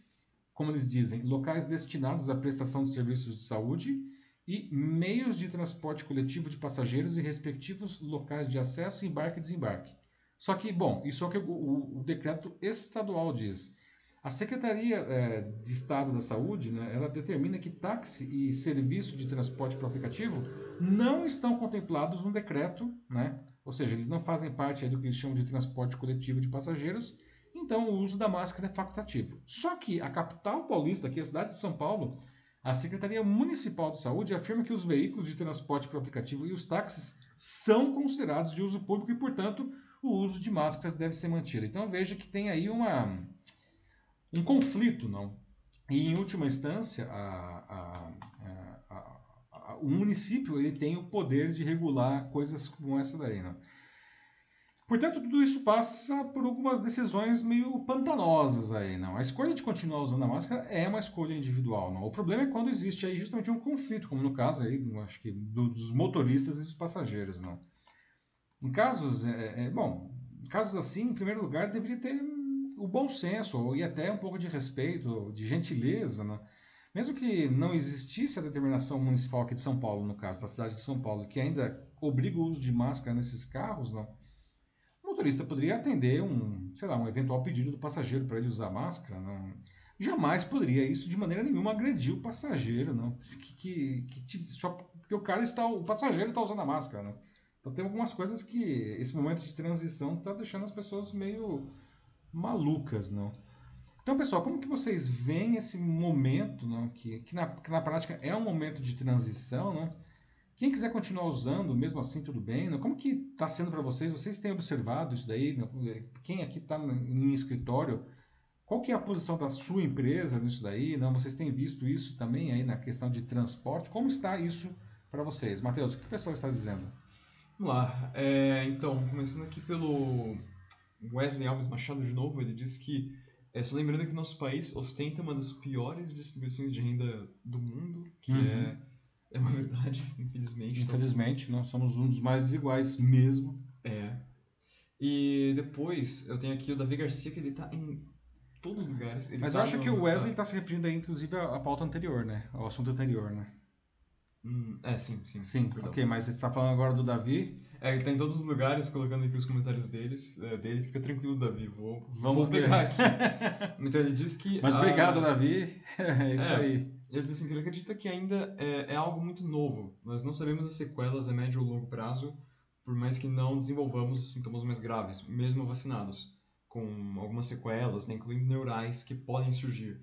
como eles dizem, locais destinados à prestação de serviços de saúde e meios de transporte coletivo de passageiros e respectivos locais de acesso, embarque e desembarque. Só que, bom, isso é o que o, o, o decreto estadual diz. A Secretaria é, de Estado da Saúde, né, ela determina que táxi e serviço de transporte por aplicativo não estão contemplados no decreto, né? Ou seja, eles não fazem parte do que eles chamam de transporte coletivo de passageiros, então o uso da máscara é facultativo. Só que a capital paulista, aqui a cidade de São Paulo, a Secretaria Municipal de Saúde afirma que os veículos de transporte por aplicativo e os táxis são considerados de uso público e, portanto, o uso de máscaras deve ser mantido. Então veja que tem aí uma, um conflito, não? E em última instância, a, a, o município ele tem o poder de regular coisas como essa daí, né? Portanto, tudo isso passa por algumas decisões meio pantanosas aí, não. A escolha de continuar usando a máscara é uma escolha individual, não. O problema é quando existe aí justamente um conflito, como no caso aí, acho que dos motoristas e dos passageiros, não. Em casos, é, é, bom, em casos assim, em primeiro lugar, deveria ter o bom senso e até um pouco de respeito, de gentileza, né? Mesmo que não existisse a determinação municipal aqui de São Paulo, no caso da cidade de São Paulo, que ainda obriga o uso de máscara nesses carros, não motorista poderia atender um, sei lá, um eventual pedido do passageiro para ele usar máscara, não. Jamais poderia isso de maneira nenhuma agredir o passageiro, não. Que, que, que só porque o cara está, o passageiro está usando a máscara. Então tem algumas coisas que esse momento de transição está deixando as pessoas meio malucas, não. Então, pessoal, como que vocês veem esse momento, não, que, que, na, que na prática é um momento de transição, não? Quem quiser continuar usando, mesmo assim, tudo bem. Né? Como que está sendo para vocês? Vocês têm observado isso daí? Né? Quem aqui está em escritório, qual que é a posição da sua empresa nisso daí? Não? Vocês têm visto isso também aí na questão de transporte? Como está isso para vocês? Matheus, o que o pessoal está dizendo? Vamos lá. É, então, começando aqui pelo Wesley Alves Machado de novo, ele diz que, é, só lembrando que nosso país ostenta uma das piores distribuições de renda do mundo, que uhum. é é uma verdade, infelizmente. Infelizmente, nós somos um dos mais desiguais mesmo. É. E depois, eu tenho aqui o Davi Garcia, que ele tá em todos os lugares. Mas tá eu acho no... que o Wesley está se referindo aí, inclusive, à pauta anterior, né? Ao assunto anterior, né? Hum, é, sim, sim. Sim, perdão. ok, mas você está falando agora do Davi. É, ele tá em todos os lugares, colocando aqui os comentários deles, é, dele. Fica tranquilo, Davi. Vou, Vamos vou pegar aqui. então ele diz que. Mas obrigado, Davi. é isso é, aí. Ele diz assim que ele acredita que ainda é, é, algo muito novo. Nós não sabemos as sequelas a médio ou longo prazo, por mais que não desenvolvamos sintomas mais graves, mesmo vacinados, com algumas sequelas, né, incluindo neurais, que podem surgir.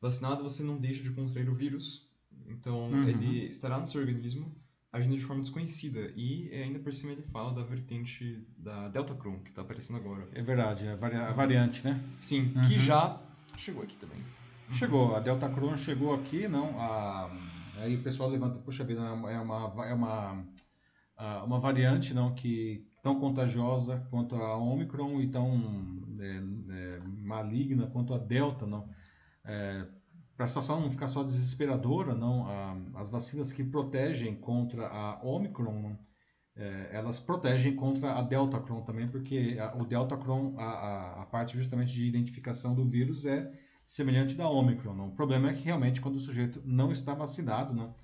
Vacinado, você não deixa de contrair o vírus, então uhum. ele estará no seu organismo agindo de forma desconhecida. E ainda por cima ele fala da vertente da Delta Cron, que está aparecendo agora. É verdade, a, vari a variante, né? Sim, uhum. que já chegou aqui também. Chegou, a Delta Crohn chegou aqui, não? A, aí o pessoal levanta, puxa vida, é uma, é uma, uma variante não que tão contagiosa quanto a Omicron e tão é, é, maligna quanto a Delta, não? É, Para a situação não ficar só desesperadora, não? A, as vacinas que protegem contra a Omicron? É, elas protegem contra a Delta Crohn também, porque a, o Delta Crohn, a, a, parte justamente de identificação do vírus é semelhante da Omicron. Não? O problema é que realmente quando o sujeito não está vacinado, não?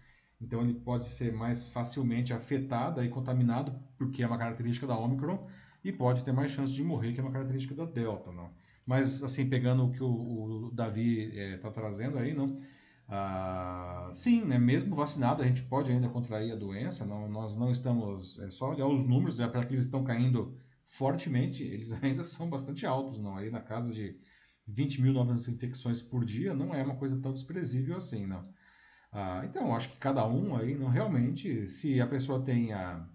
então ele pode ser mais facilmente afetado e contaminado, porque é uma característica da Omicron, e pode ter mais chance de morrer, que é uma característica da Delta. Não? Mas, assim, pegando o que o, o Davi está é, trazendo aí, não? Ah, sim, né, mesmo vacinado, a gente pode ainda contrair a doença, não, nós não estamos, é só olhar os números, é, para que eles estão caindo fortemente, eles ainda são bastante altos, não, aí na casa de 20 mil novas infecções por dia não é uma coisa tão desprezível assim, não. Ah, então, acho que cada um aí, não realmente, se a pessoa tem a,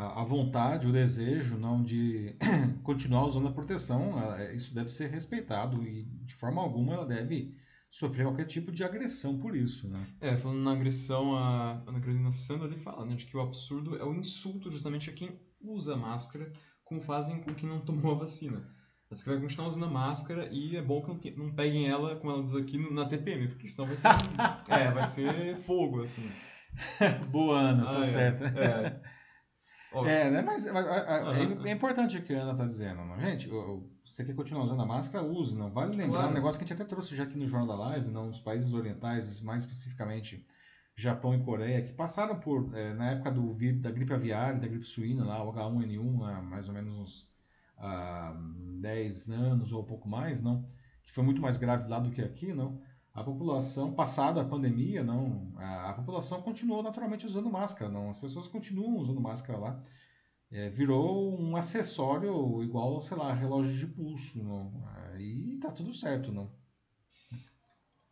a, a vontade, o desejo, não de continuar usando a proteção, isso deve ser respeitado e de forma alguma ela deve sofrer qualquer tipo de agressão por isso, né? É, falando na agressão, a Ana Carolina Sandra ali fala, né, de que o absurdo é o insulto justamente a quem usa máscara, como fazem com quem não tomou a vacina. Você vai continuar usando a máscara e é bom que não, peguem ela, como ela diz aqui, na TPM, porque senão vai ter. é, vai ser fogo, assim. Boa, Ana, tá ah, tá é, certo. É. É, né? Mas, mas uhum. é, é, importante o que a Ana tá dizendo. Não? Gente, você quer continuar usando a máscara, use. Não vale lembrar claro. um negócio que a gente até trouxe já aqui no Jornal da Live, não, nos países orientais, mais especificamente Japão e Coreia, que passaram por, é, na época do, da gripe aviária, da gripe suína, lá, o H1N1, há mais ou menos uns há 10 anos ou um pouco mais, não, que foi muito mais grave lá do que aqui, não. A população, passada a pandemia, não, a, a população continuou naturalmente usando máscara, não. As pessoas continuam usando máscara lá. É, virou um acessório igual, sei lá, relógio de pulso, não. Aí tá tudo certo, não.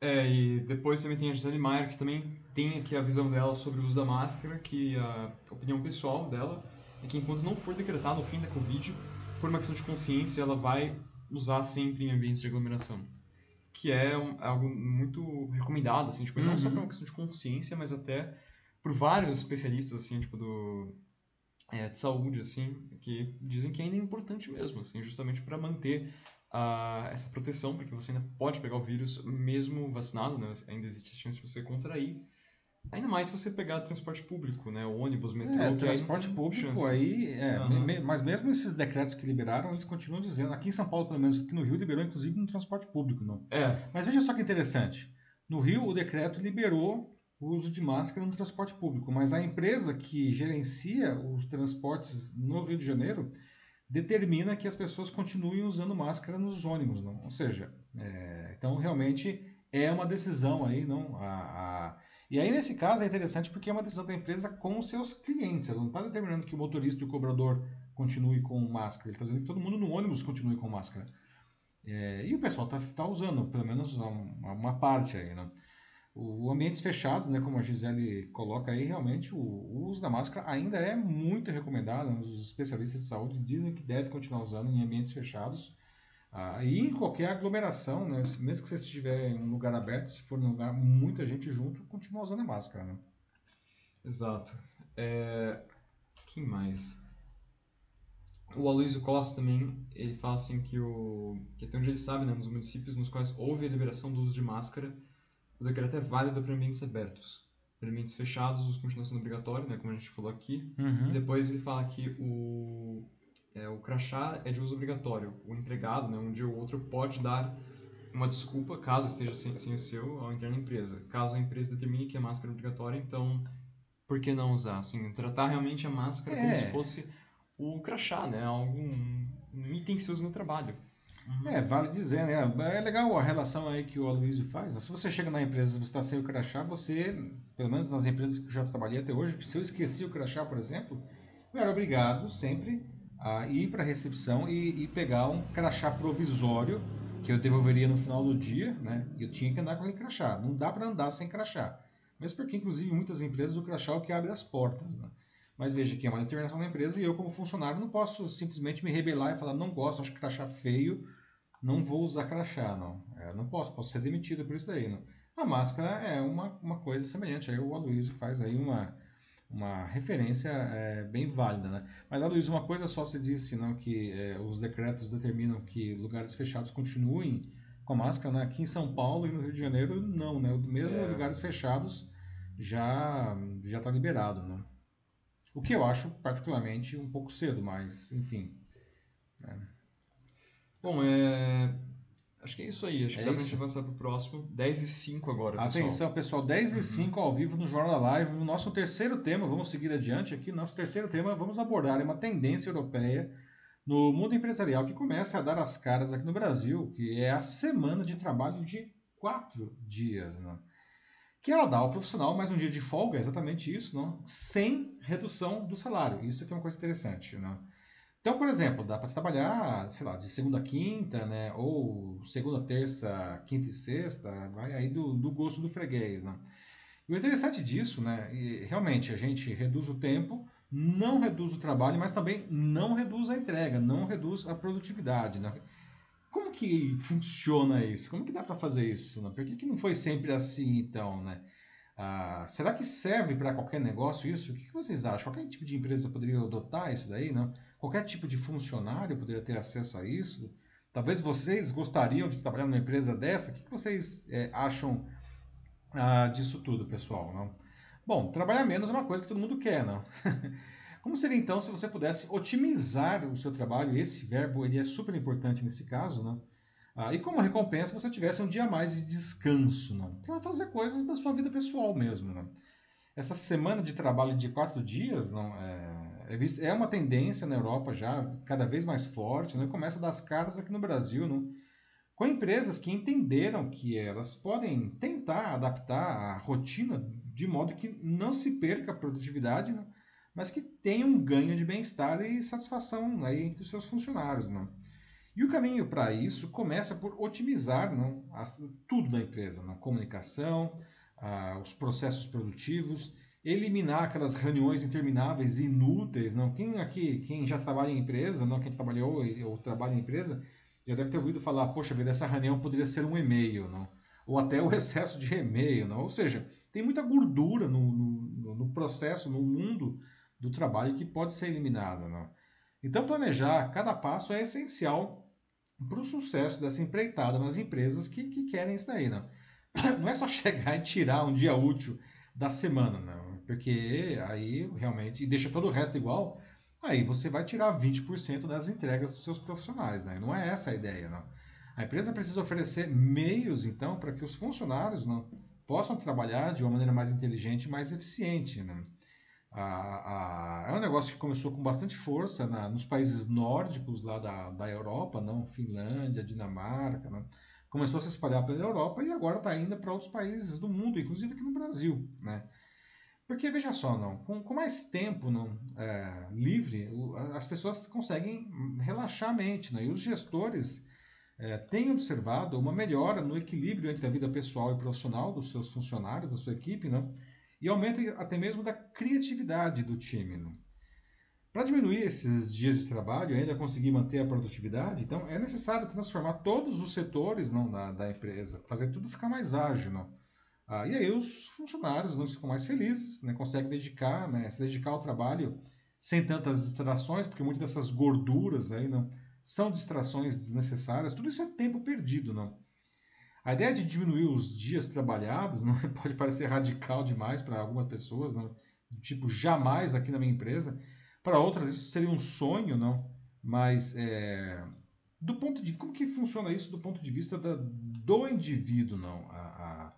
É, e depois também tem a Gisele Maier, que também tem aqui a visão dela sobre o uso da máscara, que a opinião pessoal dela é que enquanto não for decretado o fim da Covid, por uma questão de consciência, ela vai usar sempre em ambientes de aglomeração. Que é um, algo muito recomendado, assim, tipo, uhum. não só por uhum. uma questão de consciência, mas até por vários especialistas, assim, tipo, do, é, de saúde, assim, que dizem que ainda é importante mesmo, assim, justamente para manter uh, essa proteção, porque você ainda pode pegar o vírus mesmo vacinado, né? Ainda existe a chance de você contrair. Ainda mais se você pegar transporte público, né? O ônibus, metrô, é, transporte público chance. aí, é, uhum. me, mas mesmo esses decretos que liberaram, eles continuam dizendo, aqui em São Paulo, pelo menos aqui no Rio, liberou inclusive no transporte público, não. É. Mas veja só que interessante. No Rio, o decreto liberou o uso de máscara no transporte público, mas a empresa que gerencia os transportes no Rio de Janeiro determina que as pessoas continuem usando máscara nos ônibus, não? Ou seja, é, então realmente é uma decisão aí, não? A, a, e aí nesse caso é interessante porque é uma decisão da empresa com os seus clientes. Ela não está determinando que o motorista e o cobrador continue com máscara. Ele está dizendo que todo mundo no ônibus continue com máscara. É, e o pessoal está tá usando, pelo menos uma, uma parte aí, não? O ambientes fechados, né, como a Gisele coloca aí, realmente o, o, uso da máscara ainda é muito recomendado. Os especialistas de saúde dizem que deve continuar usando em ambientes fechados. Ah, e em qualquer aglomeração, né, mesmo que você estiver em um lugar aberto, se for num lugar muita gente junto, continua usando a máscara. Né? Exato. É... Quem mais? O Aloysio Costa também, ele fala assim que, o... que até onde ele sabe, né, nos municípios nos quais houve a liberação do uso de máscara, o decreto é válido para ambientes abertos. Para ambientes fechados, o uso continua sendo obrigatório, né, como a gente falou aqui. Uhum. Depois ele fala que o, é, o crachá é de uso obrigatório. O empregado, né, um dia ou outro, pode dar uma desculpa, caso esteja sem, sem o seu, ao entrar na empresa. Caso a empresa determine que a máscara é obrigatória, então, por que não usar? Assim, tratar realmente a máscara é. como se fosse o crachá, né? Algum um item que se usa no trabalho. Uhum. É, vale dizer, né? É legal a relação aí que o Aloysio faz. Se você chega na empresa e você está sem o crachá, você, pelo menos nas empresas que eu já trabalhei até hoje, se eu esqueci o crachá, por exemplo, eu era obrigado sempre a ir para a recepção e, e, pegar um crachá provisório que eu devolveria no final do dia, né? Eu tinha que andar com aquele crachá. Não dá para andar sem crachá. Mesmo porque, inclusive, muitas empresas o crachá é o que abre as portas, né? Mas veja que é uma determinação da empresa e eu, como funcionário, não posso simplesmente me rebelar e falar não gosto, acho crachá feio, não vou usar crachá, não. É, não posso, posso ser demitido por isso daí. Não. A máscara é uma, uma coisa semelhante. Aí o Aloysio faz aí uma, uma referência é, bem válida, né? Mas, Aloysio, uma coisa só se disse, não, que é, os decretos determinam que lugares fechados continuem com máscara, né? Aqui em São Paulo e no Rio de Janeiro, não, né? Mesmo é. lugares fechados já já está liberado, né? O que eu acho particularmente um pouco cedo, mas enfim. Né? Bom, é... Acho que é isso aí. Acho que é dá pra gente avançar pro próximo. 10 e 5 agora, pessoal. Atenção, pessoal. 10 e 5 uhum. ao vivo no Jornal da Live. O nosso terceiro tema, vamos seguir adiante aqui. Nosso terceiro tema, vamos abordar uma tendência europeia no mundo empresarial que começa a dar as caras aqui no Brasil, que é a semana de trabalho de quatro dias, né? Que ela dá ao profissional mais um dia de folga, é exatamente isso, não? sem redução do salário. Isso aqui é uma coisa interessante, né? Então, por exemplo, dá para trabalhar, sei lá, de segunda a quinta, né? Ou segunda, terça, quinta e sexta, vai aí do, do gosto do freguês, né? E o interessante disso, né? E realmente a gente reduz o tempo, não reduz o trabalho, mas também não reduz a entrega, não reduz a produtividade, né? Como que funciona isso? Como que dá para fazer isso? Né? Por que, que não foi sempre assim, então, né? Ah, será que serve para qualquer negócio isso? O que, que vocês acham? Qualquer tipo de empresa poderia adotar isso daí, não? Qualquer tipo de funcionário poderia ter acesso a isso. Talvez vocês gostariam de trabalhar numa empresa dessa. O que vocês é, acham ah, disso tudo, pessoal? Não? Bom, trabalhar menos é uma coisa que todo mundo quer, não? Como seria então se você pudesse otimizar o seu trabalho? Esse verbo ele é super importante nesse caso, não? Ah, e como recompensa você tivesse um dia a mais de descanso, não? Para fazer coisas da sua vida pessoal mesmo, não? Essa semana de trabalho de quatro dias, não? É é, é uma tendência na Europa já cada vez mais forte, né? começa das caras aqui no Brasil, né? com empresas que entenderam que elas podem tentar adaptar a rotina de modo que não se perca a produtividade, né? mas que tenha um ganho de bem-estar e satisfação aí entre os seus funcionários. Né? E o caminho para isso começa por otimizar não, as, tudo da empresa, a comunicação, a, os processos produtivos eliminar aquelas reuniões intermináveis inúteis, não? Quem aqui, quem já trabalha em empresa, não, quem trabalhou ou trabalha em empresa, já deve ter ouvido falar, poxa vida, essa reunião poderia ser um e-mail, não? Ou até o excesso de e-mail, não? Ou seja, tem muita gordura no, no, no processo, no mundo do trabalho que pode ser eliminada. Né? Então, planejar cada passo é essencial para o sucesso dessa empreitada nas empresas que, que querem isso daí. Né? Não é só chegar e tirar um dia útil da semana, não, porque aí realmente, e deixa todo o resto igual, aí você vai tirar 20% das entregas dos seus profissionais. Né? Não é essa a ideia. Não. A empresa precisa oferecer meios, então, para que os funcionários não, possam trabalhar de uma maneira mais inteligente e mais eficiente. Né? A, a, é um negócio que começou com bastante força na, nos países nórdicos lá da, da Europa, não Finlândia, Dinamarca, não? começou a se espalhar pela Europa e agora está indo para outros países do mundo, inclusive aqui no Brasil, né? Porque veja só, não, com, com mais tempo não é, livre, o, as pessoas conseguem relaxar a mente, né? E os gestores é, têm observado uma melhora no equilíbrio entre a vida pessoal e profissional dos seus funcionários, da sua equipe, não? e aumenta até mesmo da criatividade do time. Né? Para diminuir esses dias de trabalho e ainda conseguir manter a produtividade, então é necessário transformar todos os setores não, da, da empresa, fazer tudo ficar mais ágil. Não? Ah, e aí os funcionários não ficam mais felizes, né, conseguem dedicar, né, se dedicar ao trabalho sem tantas distrações, porque muitas dessas gorduras aí não são distrações desnecessárias, tudo isso é tempo perdido, não. A ideia de diminuir os dias trabalhados não pode parecer radical demais para algumas pessoas, não? tipo jamais aqui na minha empresa. Para outras isso seria um sonho, não? Mas é, do ponto de como que funciona isso do ponto de vista da, do indivíduo, não? A, a,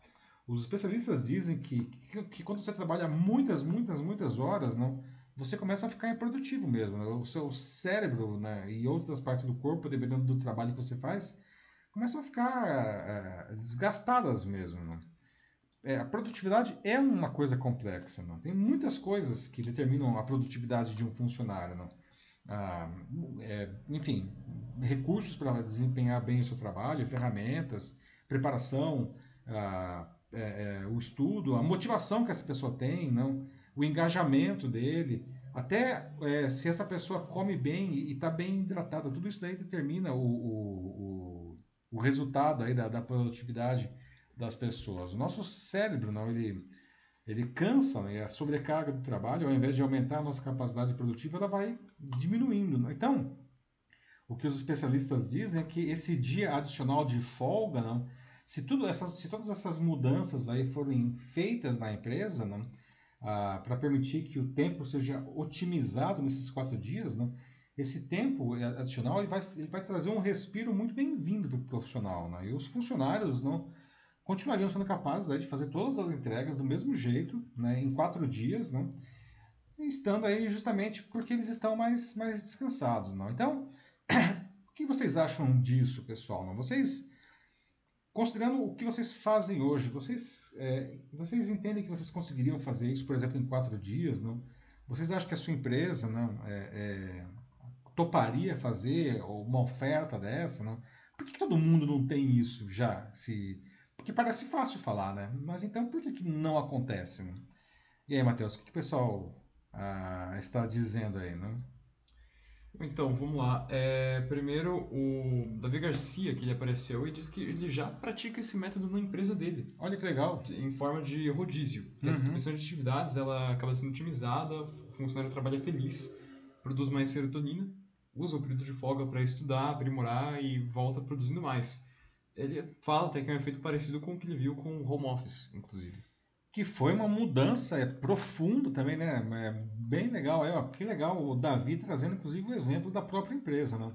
os especialistas dizem que, que, que, quando você trabalha muitas, muitas, muitas horas, não, você começa a ficar improdutivo mesmo. Né? O seu cérebro né, e outras partes do corpo, dependendo do trabalho que você faz, começam a ficar é, desgastadas mesmo. É, a produtividade é uma coisa complexa. Não? Tem muitas coisas que determinam a produtividade de um funcionário. Não? Ah, é, enfim, recursos para desempenhar bem o seu trabalho, ferramentas, preparação, ah, é, é, o estudo, a motivação que essa pessoa tem, não, o engajamento dele, até é, se essa pessoa come bem e está bem hidratada, tudo isso daí determina o, o, o resultado aí da, da produtividade das pessoas. O nosso cérebro, não, ele, ele cansa, né? a sobrecarga do trabalho, ao invés de aumentar a nossa capacidade produtiva, ela vai diminuindo. Né? Então, o que os especialistas dizem é que esse dia adicional de folga, não, se, tudo essas, se todas essas mudanças aí forem feitas na empresa, não, ah, para permitir que o tempo seja otimizado nesses quatro dias, não, esse tempo adicional ele vai, ele vai trazer um respiro muito bem-vindo para o profissional. Né? E os funcionários não continuariam sendo capazes né, de fazer todas as entregas do mesmo jeito, né, em quatro dias, né, estando aí justamente porque eles estão mais, mais descansados. Não? Então, o que vocês acham disso, pessoal? Não? Vocês, considerando o que vocês fazem hoje, vocês, é, vocês entendem que vocês conseguiriam fazer isso, por exemplo, em quatro dias? Não? Vocês acham que a sua empresa não, é, é toparia fazer uma oferta dessa? Não? Por que, que todo mundo não tem isso já? Se... Porque parece fácil falar, né? Mas então por que, que não acontece? Né? E aí, Matheus, o que, que o pessoal ah, está dizendo aí, né? Então, vamos lá. É, primeiro, o Davi Garcia, que ele apareceu e disse que ele já pratica esse método na empresa dele. Olha que legal. Em forma de rodízio. Uhum. a distribuição de atividades ela acaba sendo otimizada, o funcionário trabalha feliz, produz mais serotonina usa o período de folga para estudar, aprimorar e volta produzindo mais. Ele fala até que é um efeito parecido com o que ele viu com o home office, inclusive. Que foi uma mudança é profundo também, né? É bem legal. É, ó, que legal o Davi trazendo, inclusive, o exemplo da própria empresa, né?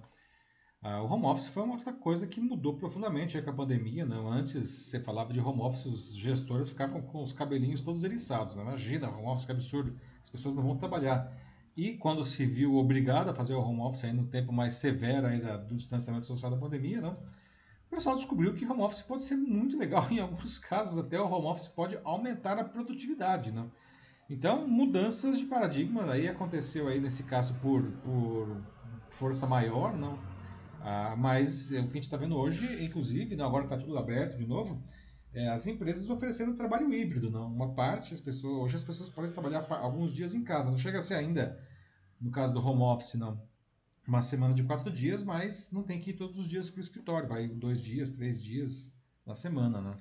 Ah, o home office foi uma outra coisa que mudou profundamente com a pandemia. Né? Antes, você falava de home office, os gestores ficavam com os cabelinhos todos eriçados. Né? Imagina, home office, que absurdo. As pessoas não vão trabalhar. E quando se viu obrigado a fazer o home office aí no tempo mais severo ainda do distanciamento social da pandemia, não, o pessoal descobriu que home office pode ser muito legal. Em alguns casos, até o home office pode aumentar a produtividade. Não? Então, mudanças de paradigma aí aconteceu aí nesse caso por, por força maior, não? Ah, mas é, o que a gente está vendo hoje, inclusive, não, agora está tudo aberto de novo, é, as empresas oferecendo trabalho híbrido, não? Uma parte, as pessoas, hoje as pessoas podem trabalhar alguns dias em casa, não chega a ser ainda, no caso do home office, não, uma semana de quatro dias, mas não tem que ir todos os dias para o escritório, vai dois dias, três dias na semana, né?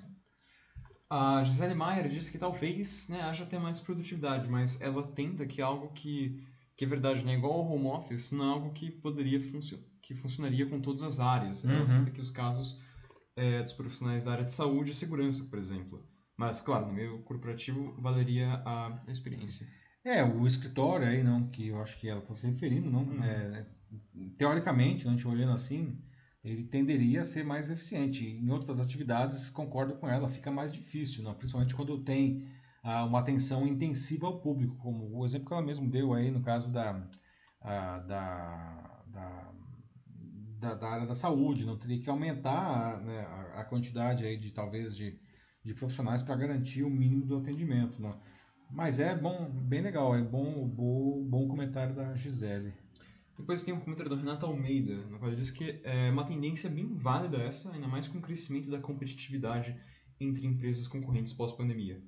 A Gisele Maier diz que talvez né, haja até mais produtividade, mas ela tenta que algo que, que é verdade, né, igual ao home office, não é algo que poderia funcionar que funcionaria com todas as áreas. Uhum. Ela cita aqui os casos é, dos profissionais da área de saúde e segurança, por exemplo. Mas, claro, no meio corporativo valeria a experiência. É, o escritório aí, não, que eu acho que ela está se referindo, não, uhum. é, teoricamente, a gente olhando assim, ele tenderia a ser mais eficiente. Em outras atividades, concordo com ela, fica mais difícil, não? principalmente quando tem ah, uma atenção intensiva ao público, como o exemplo que ela mesmo deu aí no caso da, ah, da, da, da, da, área da saúde. Não teria que aumentar né, a, a, quantidade aí de talvez de, de profissionais para garantir o mínimo do atendimento. Não? Mas é bom, bem legal, é bom, bom, bom comentário da Gisele. Depois tem um comentário do Renato Almeida, no qual ele diz que é uma tendência bem válida essa, ainda mais com o crescimento da competitividade entre empresas concorrentes pós-pandemia.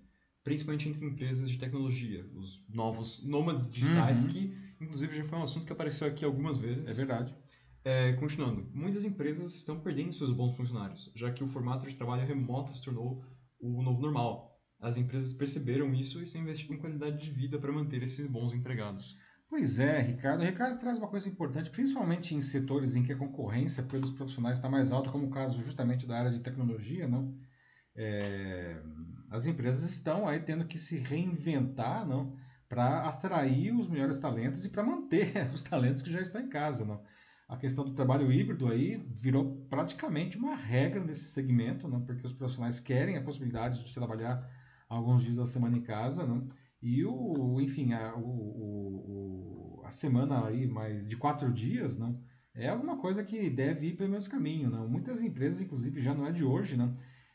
Principalmente entre empresas de tecnologia, os novos nômades digitais, uhum. que inclusive já foi um assunto que apareceu aqui algumas vezes. É verdade. É, continuando, muitas empresas estão perdendo seus bons funcionários, já que o formato de trabalho remoto se tornou o novo normal. As empresas perceberam isso e estão investindo em qualidade de vida para manter esses bons empregados. Pois é, Ricardo. O Ricardo traz uma coisa importante, principalmente em setores em que a concorrência pelos profissionais está mais alta, como o caso justamente da área de tecnologia, não? É, as empresas estão aí tendo que se reinventar, não? Para atrair os melhores talentos e para manter os talentos que já estão em casa, não? A questão do trabalho híbrido aí virou praticamente uma regra nesse segmento, não? Porque os profissionais querem a possibilidade de trabalhar alguns dias da semana em casa, não? E o, enfim, a, o, o, a semana aí mais de quatro dias, não, é alguma coisa que deve ir pelo mesmo caminho, não. Muitas empresas, inclusive, já não é de hoje, não.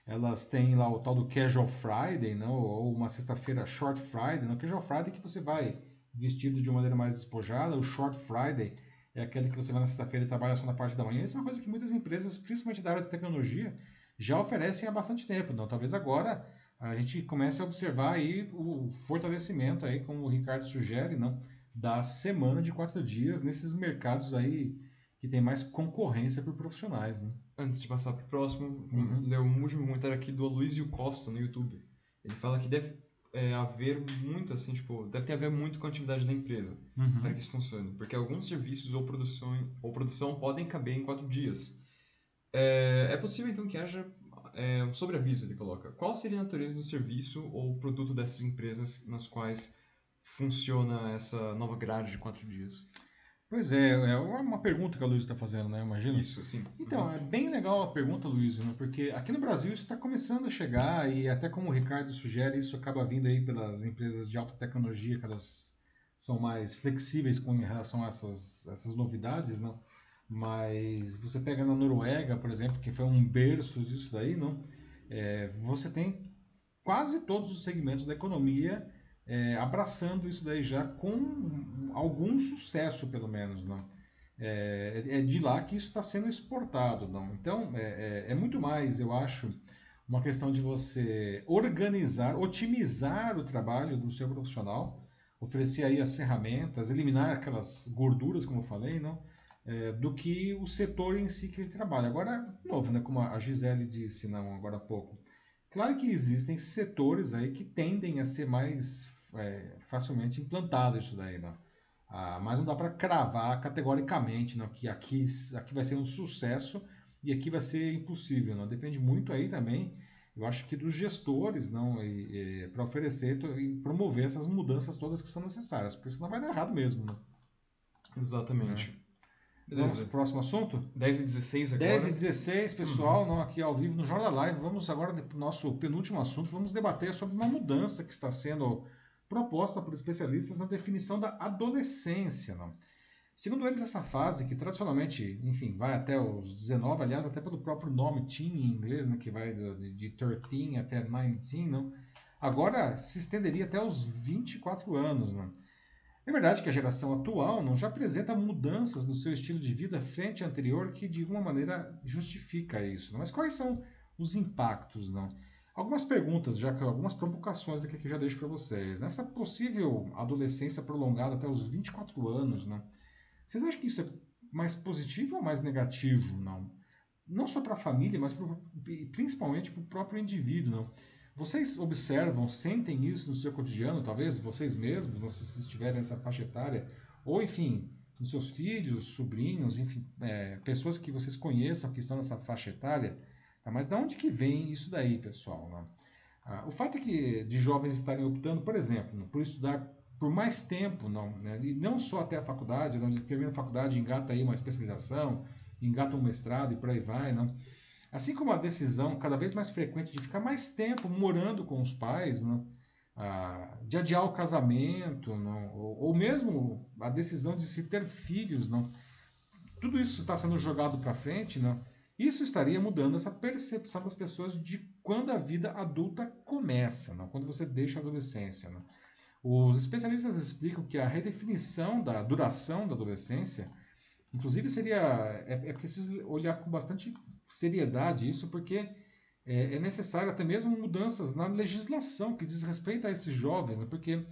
Elas têm lá o tal do Casual Friday, não, ou uma sexta-feira Short Friday, não. Casual Friday é que você vai vestido de uma maneira mais despojada, o Short Friday é aquele que você vai na sexta-feira e trabalha só na parte da manhã. Isso é uma coisa que muitas empresas, principalmente da área de tecnologia, já oferecem há bastante tempo, não. Talvez agora a gente começa a observar aí o fortalecimento aí, como o Ricardo sugere, não, da semana de quatro dias nesses mercados aí que tem mais concorrência por profissionais, né? Antes de passar para o próximo, uhum. ler um último comentário aqui do Aloysio Costa no YouTube. Ele fala que deve é, haver muito, assim, tipo, deve ter a ver muito com a atividade da empresa uhum. para que isso funcione. Porque alguns serviços ou produção, ou produção podem caber em quatro dias. É, é possível, então, que haja é, um sobreaviso ele coloca. Qual seria a natureza do serviço ou produto dessas empresas nas quais funciona essa nova grade de quatro dias? Pois é, é uma pergunta que a Luiz está fazendo, né? Imagina. Isso, sim. Então, uhum. é bem legal a pergunta, Luiz, né? porque aqui no Brasil isso está começando a chegar e até como o Ricardo sugere, isso acaba vindo aí pelas empresas de alta tecnologia, que elas são mais flexíveis com relação a essas, essas novidades, não? Mas você pega na Noruega, por exemplo, que foi um berço disso daí, não? É, você tem quase todos os segmentos da economia é, abraçando isso daí já com algum sucesso, pelo menos, não? É, é de lá que isso está sendo exportado, não? Então, é, é, é muito mais, eu acho, uma questão de você organizar, otimizar o trabalho do seu profissional, oferecer aí as ferramentas, eliminar aquelas gorduras, como eu falei, não? É, do que o setor em si que ele trabalha. Agora, novo, né, como a Gisele disse não, agora há pouco, claro que existem setores aí que tendem a ser mais é, facilmente implantados isso daí, não? Ah, mas não dá para cravar categoricamente não, que aqui, aqui vai ser um sucesso e aqui vai ser impossível. Não? Depende muito aí também, eu acho que dos gestores não para oferecer e promover essas mudanças todas que são necessárias, porque senão vai dar errado mesmo. Não? Exatamente. É. Vamos o próximo assunto? 10 e 16 agora. 10 e 16, pessoal, uhum. não, aqui ao vivo no Jornal Live. Vamos agora para o nosso penúltimo assunto. Vamos debater sobre uma mudança que está sendo proposta por especialistas na definição da adolescência. Não? Segundo eles, essa fase, que tradicionalmente, enfim, vai até os 19, aliás, até pelo próprio nome teen em inglês, né, que vai de, de 13 até 19, não? agora se estenderia até os 24 anos. Não? É verdade que a geração atual não já apresenta mudanças no seu estilo de vida frente à anterior que de alguma maneira justifica isso. Não? Mas quais são os impactos, não? Algumas perguntas, já que algumas provocações aqui que eu já deixo para vocês. Nessa possível adolescência prolongada até os 24 anos, não? Vocês acham que isso é mais positivo ou mais negativo, não? Não só para a família, mas pro, principalmente para o próprio indivíduo, não? Vocês observam, sentem isso no seu cotidiano, talvez vocês mesmos, se estiverem nessa faixa etária, ou enfim, nos seus filhos, sobrinhos, enfim, é, pessoas que vocês conheçam que estão nessa faixa etária. Tá? Mas de onde que vem isso daí, pessoal? Né? Ah, o fato é que de jovens estarem optando, por exemplo, por estudar por mais tempo, não, né? e não só até a faculdade, ele termina a faculdade, engata aí uma especialização, engata um mestrado e por aí vai, não. Assim como a decisão cada vez mais frequente de ficar mais tempo morando com os pais, não, ah, de adiar o casamento, não, ou, ou, mesmo a decisão de se ter filhos, não. Tudo isso está sendo jogado para frente, não. Isso estaria mudando essa percepção das pessoas de quando a vida adulta começa, quando você deixa a adolescência. Os especialistas explicam que a redefinição da duração da adolescência, inclusive seria é, é preciso olhar com bastante seriedade isso, porque é, é, necessário até mesmo mudanças na legislação que diz respeito a esses jovens, né? porque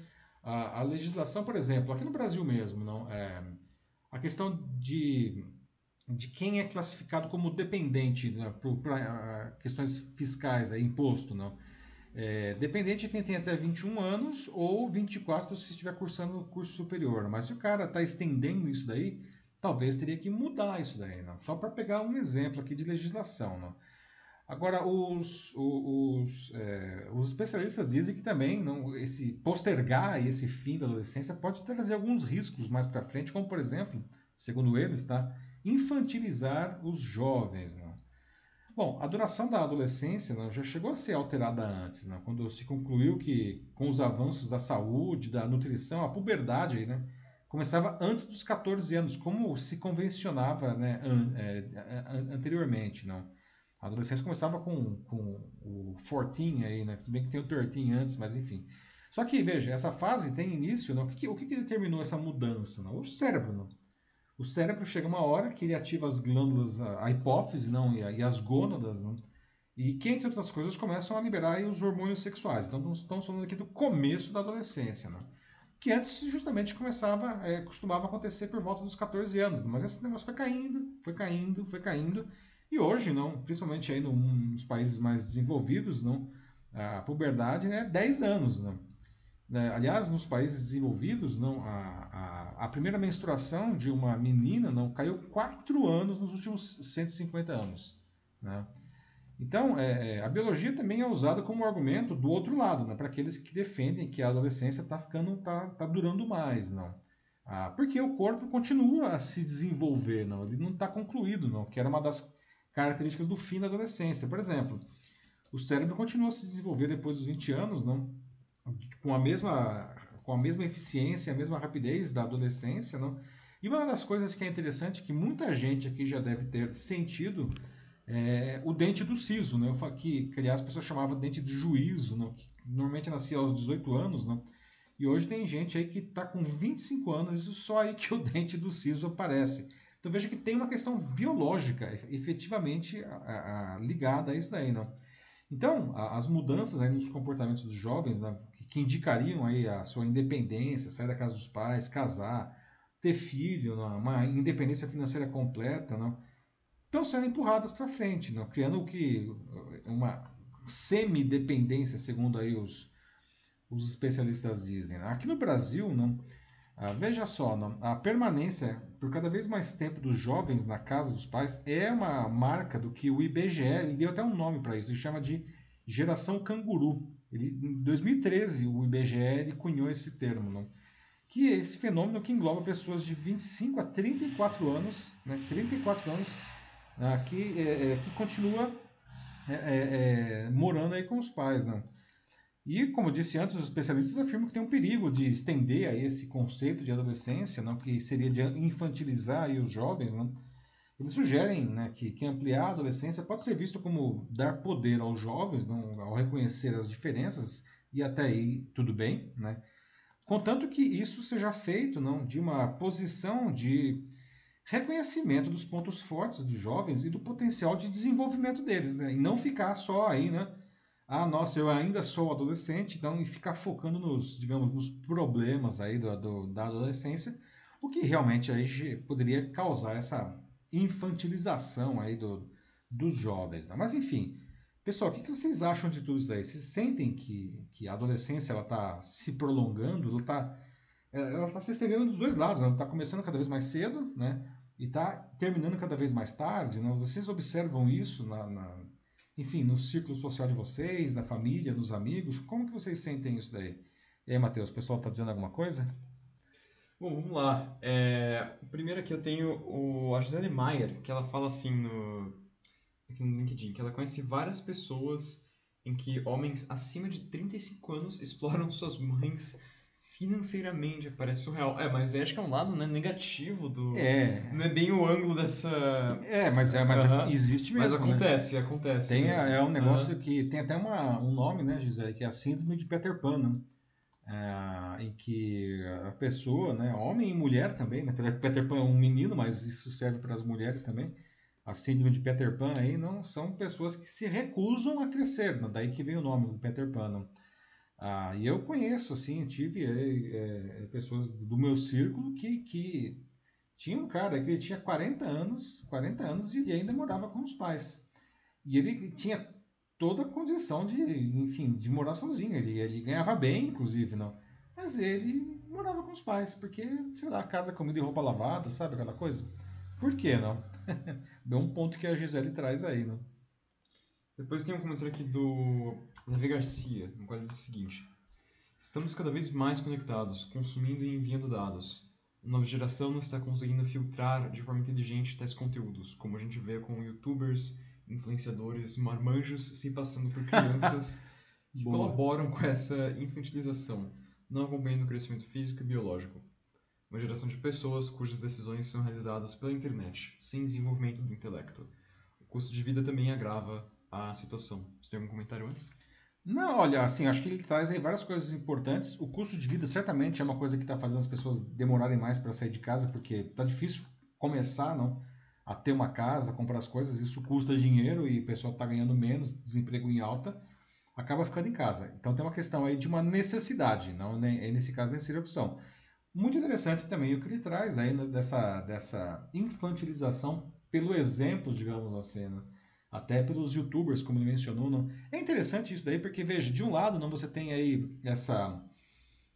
a, a legislação, por exemplo, aqui no Brasil mesmo, não é, a questão de de quem é classificado como dependente né, para questões fiscais, aí, imposto, não. É, dependente de quem tem até 21 anos ou 24 se estiver cursando curso superior. Mas se o cara está estendendo isso daí, talvez teria que mudar isso daí, não? Só para pegar um exemplo aqui de legislação, não? Agora, os, os, é, os especialistas dizem que também não, esse postergar esse fim da adolescência pode trazer alguns riscos mais para frente, como por exemplo, segundo eles, tá? infantilizar os jovens. Não? Bom, a duração da adolescência já chegou a ser alterada antes, quando se concluiu que, com os avanços da saúde, da nutrição, a puberdade né, começava antes dos 14 anos, como se convencionava né, an, é, anteriormente. Não? A adolescência começava com, com o 14 aí, né? Tudo bem que tem o 13 antes, mas enfim. Só que, veja, essa fase tem início, não? O, que, o que determinou essa mudança? Não? O cérebro. Não? o cérebro chega uma hora que ele ativa as glândulas, a hipófise não, e, e as gônadas, não? e que, entre outras coisas, começam a liberar os hormônios sexuais. Então, estamos falando aqui do começo da adolescência, não? Que antes justamente começava, é, costumava acontecer por volta dos 14 anos, mas esse negócio foi caindo, foi caindo, foi caindo, e hoje, não, principalmente aí nos países mais desenvolvidos, não, a puberdade é 10 anos, não. Né? Aliás, nos países desenvolvidos, não, a, a, a, primeira menstruação de uma menina não caiu quatro anos nos últimos 150 anos. Né? Então, é, é, a biologia também é usada como argumento do outro lado, né, para aqueles que defendem que a adolescência está ficando, tá, tá durando mais, não. Ah, porque o corpo continua a se desenvolver, não, ele não está concluído, não, que era uma das características do fim da adolescência. Por exemplo, o cérebro continua a se desenvolver depois dos 20 anos, não, com a mesma com a mesma eficiência, a mesma rapidez da adolescência, não? E uma das coisas que é interessante que muita gente aqui já deve ter sentido é o dente do siso, né? Que, que aliás as pessoas chamavam de dente de juízo, não? Que normalmente nascia aos 18 anos, não? E hoje tem gente aí que está com 25 anos e só aí que o dente do siso aparece. Então veja que tem uma questão biológica efetivamente a, a, ligada a isso daí, não? Então, as mudanças aí nos comportamentos dos jovens, né, que indicariam aí a sua independência, sair da casa dos pais, casar, ter filho, né, uma independência financeira completa, né, estão sendo empurradas para frente, né, criando o que uma semi-dependência, segundo aí os, os especialistas dizem. Né. Aqui no Brasil, não, ah, veja só, não, a permanência por cada vez mais tempo dos jovens na casa dos pais é uma marca do que o IBGE, ele deu até um nome para isso, ele chama de geração canguru. Ele, em 2013, o IBGE ele cunhou esse termo, não? que é esse fenômeno que engloba pessoas de 25 a 34 anos, né, 34 anos, ah, que, é, é, que continua é, é, é, morando aí com os pais. Não? E, como disse antes, os especialistas afirmam que tem um perigo de estender aí esse conceito de adolescência, não, que seria de infantilizar aí os jovens. Não? Eles sugerem né, que, que ampliar a adolescência pode ser visto como dar poder aos jovens, não, ao reconhecer as diferenças, e até aí tudo bem, né? contanto que isso seja feito não, de uma posição de reconhecimento dos pontos fortes dos jovens e do potencial de desenvolvimento deles, né? e não ficar só aí, né? ah, nossa, eu ainda sou adolescente, então, e ficar focando nos, digamos, nos problemas aí do, do, da adolescência, o que realmente aí poderia causar essa infantilização aí do, dos jovens. Né? Mas, enfim, Pessoal, o que, que vocês acham de tudo isso aí? Vocês sentem que, que a adolescência ela está se prolongando, ela está ela tá se estendendo dos dois lados, ela está começando cada vez mais cedo, né? E está terminando cada vez mais tarde, né? Vocês observam isso na, na, enfim, no círculo social de vocês, na família, nos amigos? Como que vocês sentem isso daí? E aí, Matheus, o pessoal está dizendo alguma coisa? Bom, vamos lá. É, primeiro aqui eu tenho o, a Gisele Maier, que ela fala assim no, aqui no LinkedIn, que ela conhece várias pessoas em que homens acima de 35 anos exploram suas mães financeiramente, parece surreal. É, mas acho que é um lado né, negativo do. É. Não é bem o ângulo dessa. É, mas, é, mas existe mesmo. Mas né? acontece, acontece. Tem, é um negócio que tem até uma, um nome, né, Gisele, que é a síndrome de Peter Pan, né? É, em que a pessoa, né, homem e mulher também, né, apesar que Peter Pan é um menino, mas isso serve para as mulheres também. A síndrome de Peter Pan aí não são pessoas que se recusam a crescer, né? daí que vem o nome do Peter Pan. né? Ah, e eu conheço, assim, tive é, é, pessoas do meu círculo que, que tinha um cara que ele tinha 40 anos, 40 anos e ele ainda morava com os pais. E ele tinha toda a condição de, enfim, de morar sozinho. Ele, ele ganhava bem, inclusive, não. Mas ele morava com os pais, porque, sei lá, casa, comida e roupa lavada, sabe aquela coisa? Por que não? é um ponto que a Gisele traz aí, não? Depois tem um comentário aqui do Davi Garcia, no qual ele diz o seguinte: Estamos cada vez mais conectados, consumindo e enviando dados. A nova geração não está conseguindo filtrar de forma inteligente tais conteúdos, como a gente vê com youtubers, influenciadores, marmanjos se passando por crianças que Boa. colaboram com essa infantilização, não acompanhando o crescimento físico e biológico. Uma geração de pessoas cujas decisões são realizadas pela internet, sem desenvolvimento do intelecto. O custo de vida também agrava a situação. Você tem algum comentário antes? Não, olha, assim, acho que ele traz aí várias coisas importantes. O custo de vida certamente é uma coisa que está fazendo as pessoas demorarem mais para sair de casa, porque tá difícil começar, não, a ter uma casa, comprar as coisas. Isso custa dinheiro e o pessoal está ganhando menos, desemprego em alta, acaba ficando em casa. Então tem uma questão aí de uma necessidade, não, nem, nesse caso nem seria opção. Muito interessante também o que ele traz aí né, dessa, dessa infantilização pelo exemplo, digamos assim, né? Até pelos youtubers, como ele mencionou. Não? É interessante isso daí, porque, veja, de um lado não você tem aí essa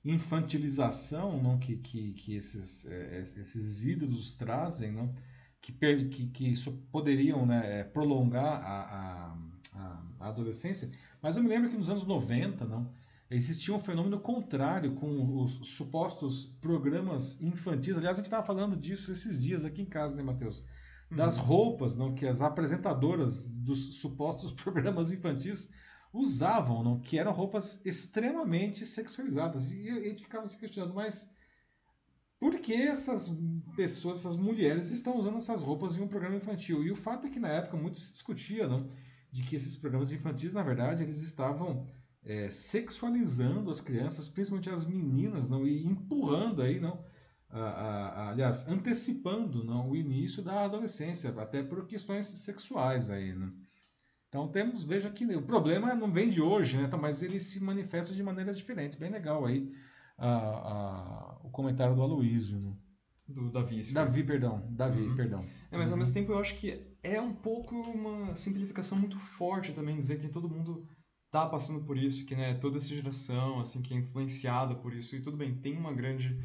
infantilização não, que, que, que esses, eh, esses ídolos trazem, não, que, que, que isso poderiam né, eh, prolongar a, a, a, a adolescência, mas eu me lembro que nos anos 90, não, existia um fenômeno contrário com os supostos programas infantis. Aliás, a gente estava falando disso esses dias aqui em casa, né, Matheus? Das roupas não, que as apresentadoras dos supostos programas infantis usavam, não, que eram roupas extremamente sexualizadas. E a gente ficava se questionando, mas por que essas pessoas, essas mulheres estão usando essas roupas em um programa infantil? E o fato é que na época muito se discutia, não, de que esses programas infantis, na verdade, eles estavam é, sexualizando as crianças, principalmente as meninas, não, e empurrando aí, não, a- a- aliás, antecipando não, o início da adolescência, até por questões sexuais aí, né? Então temos, veja que o problema não vem de hoje, né? Então, mas ele se manifesta de maneiras diferentes. Bem legal aí a- o comentário do Aloysio, né? Do Davi. esse Davi, perdão. Davi, Uhum. perdão. É, mas ao mesmo tempo eu acho que é um pouco uma simplificação muito forte também dizer que todo mundo tá passando por isso, que né, toda essa geração assim que é influenciada por isso e tudo bem, tem uma grande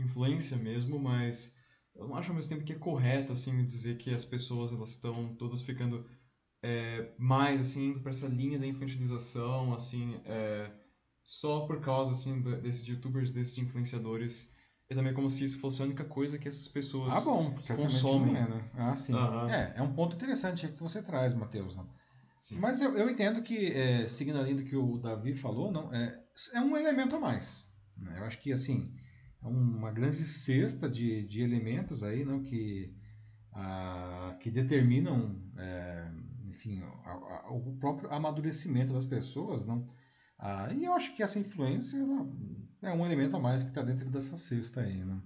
influência mesmo, mas eu não acho ao mesmo tempo que é correto assim dizer que as pessoas elas estão todas ficando é, mais assim indo para essa linha da infantilização, assim, é, só por causa assim da- desses youtubers, desses influenciadores. É também como se isso fosse a única coisa que essas pessoas Ah, bom, consomem. é, né? Ah, sim. Aham. É, é um ponto interessante que você traz, Matheus. Não? Sim. Mas eu, eu entendo que, é, seguindo a linha do que o Davi falou, não, é, é um elemento a mais. né? Eu acho que, assim, uma grande cesta de, de elementos aí, não, que, ah, que determinam, é, enfim, a- a- o próprio amadurecimento das pessoas, não? Ah, e eu acho que essa influência é um elemento a mais que está dentro dessa cesta aí, né?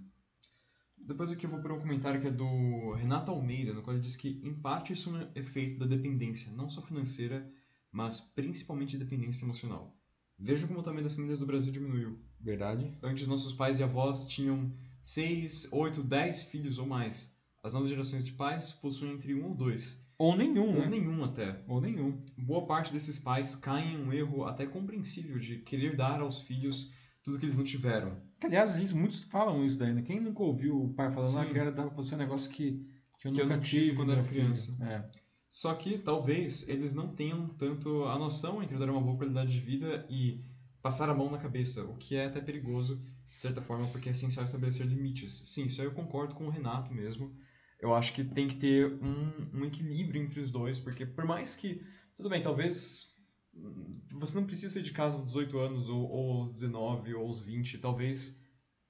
Depois aqui eu vou para um comentário que é do Renato Almeida, no qual ele diz que, em parte, isso é um efeito da dependência, não só financeira, mas principalmente dependência emocional. Veja como o tamanho das famílias do Brasil diminuiu. Verdade? Antes, nossos pais e avós tinham 6, 8, 10 filhos ou mais. As novas gerações de pais possuem entre um ou dois. Ou nenhum, Ou né? nenhum até. Ou nenhum. Boa parte desses pais caem em um erro até compreensível de querer dar aos filhos tudo que eles não tiveram. Que, aliás, isso, muitos falam isso daí, né? Quem nunca ouviu o pai falando, ah, Sim. quero dar pra você um negócio que, que eu Que eu nunca não tive quando era criança. É. Só que talvez eles não tenham tanto a noção entre dar uma boa qualidade de vida e passar a mão na cabeça, o que é até perigoso, de certa forma, porque é essencial estabelecer limites. Sim, isso aí eu concordo com o Renato mesmo. Eu acho que tem que ter um, um equilíbrio entre os dois, porque por mais que. Tudo bem, talvez. hum, Você não precisa sair de casa aos 18 anos, ou, ou aos 19, ou aos 20. Talvez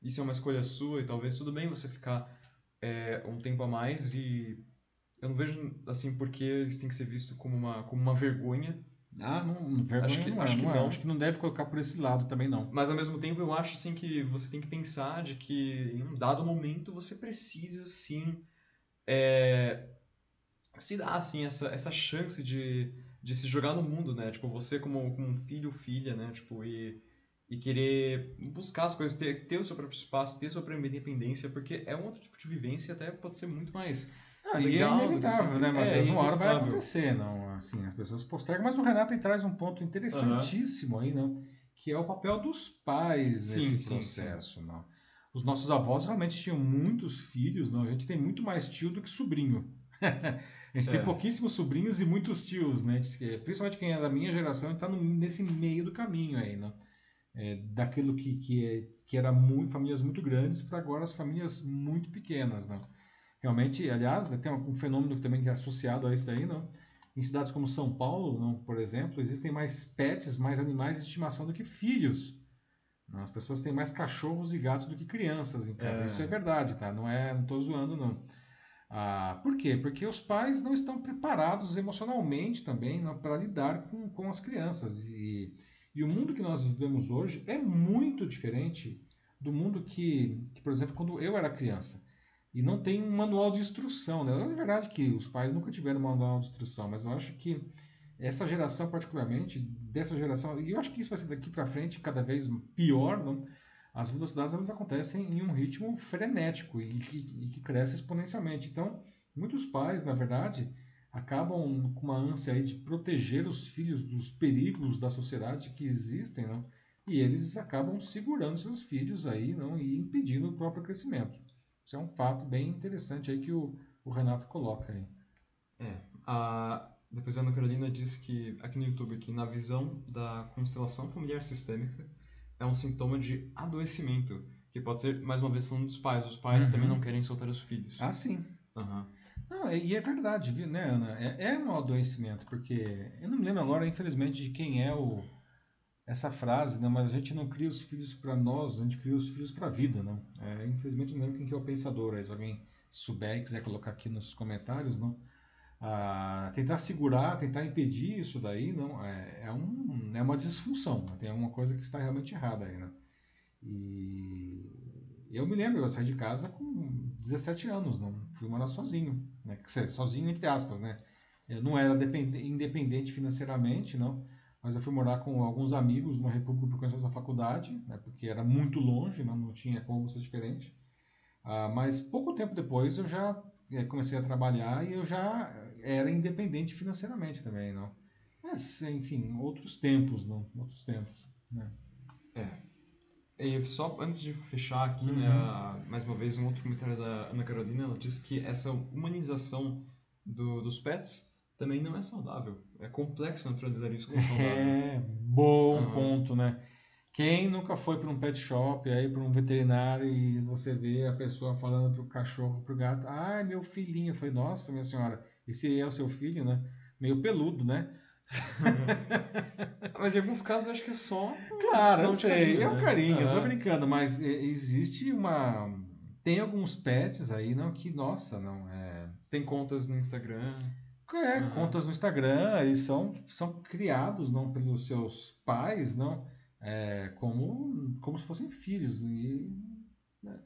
isso é uma escolha sua, e talvez tudo bem você ficar é, um tempo a mais e eu não vejo assim porque eles têm que ser visto como uma, como uma vergonha, Ah, não, vergonha Acho que- não, é, acho que não é. não. Acho que não deve colocar por esse lado também, não. mas ao mesmo tempo eu acho assim que você tem que pensar de que em um dado momento você precisa sim é, se dar assim essa, essa chance de, de se jogar no mundo, né? Tipo, você como, como um filho ou filha, né? Tipo, e, e querer buscar as coisas, ter, ter o seu próprio espaço, ter a sua própria independência, porque é um outro tipo de vivência e até pode ser muito mais Ah, e é legal do que inevitável, né, é, Matheus? Uma hora vai acontecer, não? Assim, as pessoas postergam. Mas o Renato aí traz um ponto interessantíssimo aí, não? Que é o papel dos pais Sim, nesse sim, processo, não? Os nossos avós realmente tinham muitos filhos, não? A gente tem muito mais tio do que sobrinho. a gente É. tem pouquíssimos sobrinhos e muitos tios, né? Principalmente quem é da minha geração está nesse meio do caminho aí, não? É, daquilo que, que, é, que era muito, famílias muito grandes para agora as famílias muito pequenas, não? Realmente, aliás, né, tem um fenômeno também que é associado a isso daí, não? Em cidades como São Paulo, não, por exemplo, existem mais pets, mais animais de estimação do que filhos. Não, As pessoas têm mais cachorros e gatos do que crianças em casa. É. Isso é verdade, tá? Não é, não tô zoando, não. Ah, por quê? Porque os pais não estão preparados emocionalmente também para lidar com, com as crianças. E, e o mundo que nós vivemos hoje é muito diferente do mundo que, que, por exemplo, quando eu era criança. E não tem um manual de instrução. Né? É verdade que os pais nunca tiveram um manual de instrução, mas eu acho que essa geração, particularmente, dessa geração, e eu acho que isso vai ser daqui para frente cada vez pior, não? as velocidades elas acontecem em um ritmo frenético e que, e que cresce exponencialmente. Então, muitos pais, na verdade, acabam com uma ânsia aí de proteger os filhos dos perigos da sociedade que existem, não? E eles acabam segurando seus filhos aí, não? E impedindo o próprio crescimento. Isso é um fato bem interessante aí que o, o Renato coloca aí. É, a, depois a Ana Carolina diz que, aqui no YouTube, que na visão da constelação familiar sistêmica, é um sintoma de adoecimento, que pode ser, mais uma vez, falando dos pais. Os pais Uhum. também não querem soltar os filhos. Ah, sim. Aham. Não, e é verdade, viu, né, Ana? É, é um adoecimento, porque eu não me lembro agora, infelizmente, de quem é o essa frase, né? Mas a gente não cria os filhos para nós, a gente cria os filhos para a vida, não? É, infelizmente, não lembro quem que é o pensador. aí, Se alguém souber e quiser colocar aqui nos comentários, não? Ah, tentar segurar, tentar impedir isso daí, não? É, é, um, é uma disfunção, né? tem alguma coisa que está realmente errada aí, né? E eu me lembro, eu saí de casa com 17 anos, não fui morar sozinho, né? Quer dizer, sozinho entre aspas, né? Eu não era depende- independente financeiramente, não, mas eu fui morar com alguns amigos numa república por questões da faculdade, né? Porque era muito longe, não, não tinha como ser diferente. Ah, mas pouco tempo depois eu já eh, comecei a trabalhar e eu já era independente financeiramente também, não. Mas, enfim, outros tempos, não, outros tempos, né? E só antes de fechar aqui, Uhum. né, mais uma vez, um outro comentário da Ana Carolina, ela diz que essa humanização do- dos pets também não é saudável. É complexo naturalizar isso como saudável. É, bom Aham. ponto, né? Quem nunca foi para um pet shop, aí para um veterinário e você vê a pessoa falando pro cachorro, pro gato, ai, meu filhinho. Eu falei, nossa, minha senhora, esse é o seu filho, né? Meio peludo, né? Mas em alguns casos acho que é só. Claro, eu de sei, carinho, é um né? carinho, eu tô Ah. brincando, mas existe uma. Tem alguns pets aí, não, que, nossa, não, é. Tem contas no Instagram. É, Aham. contas no Instagram, eles são, são criados não pelos seus pais, não, é, como, como se fossem filhos. E, né,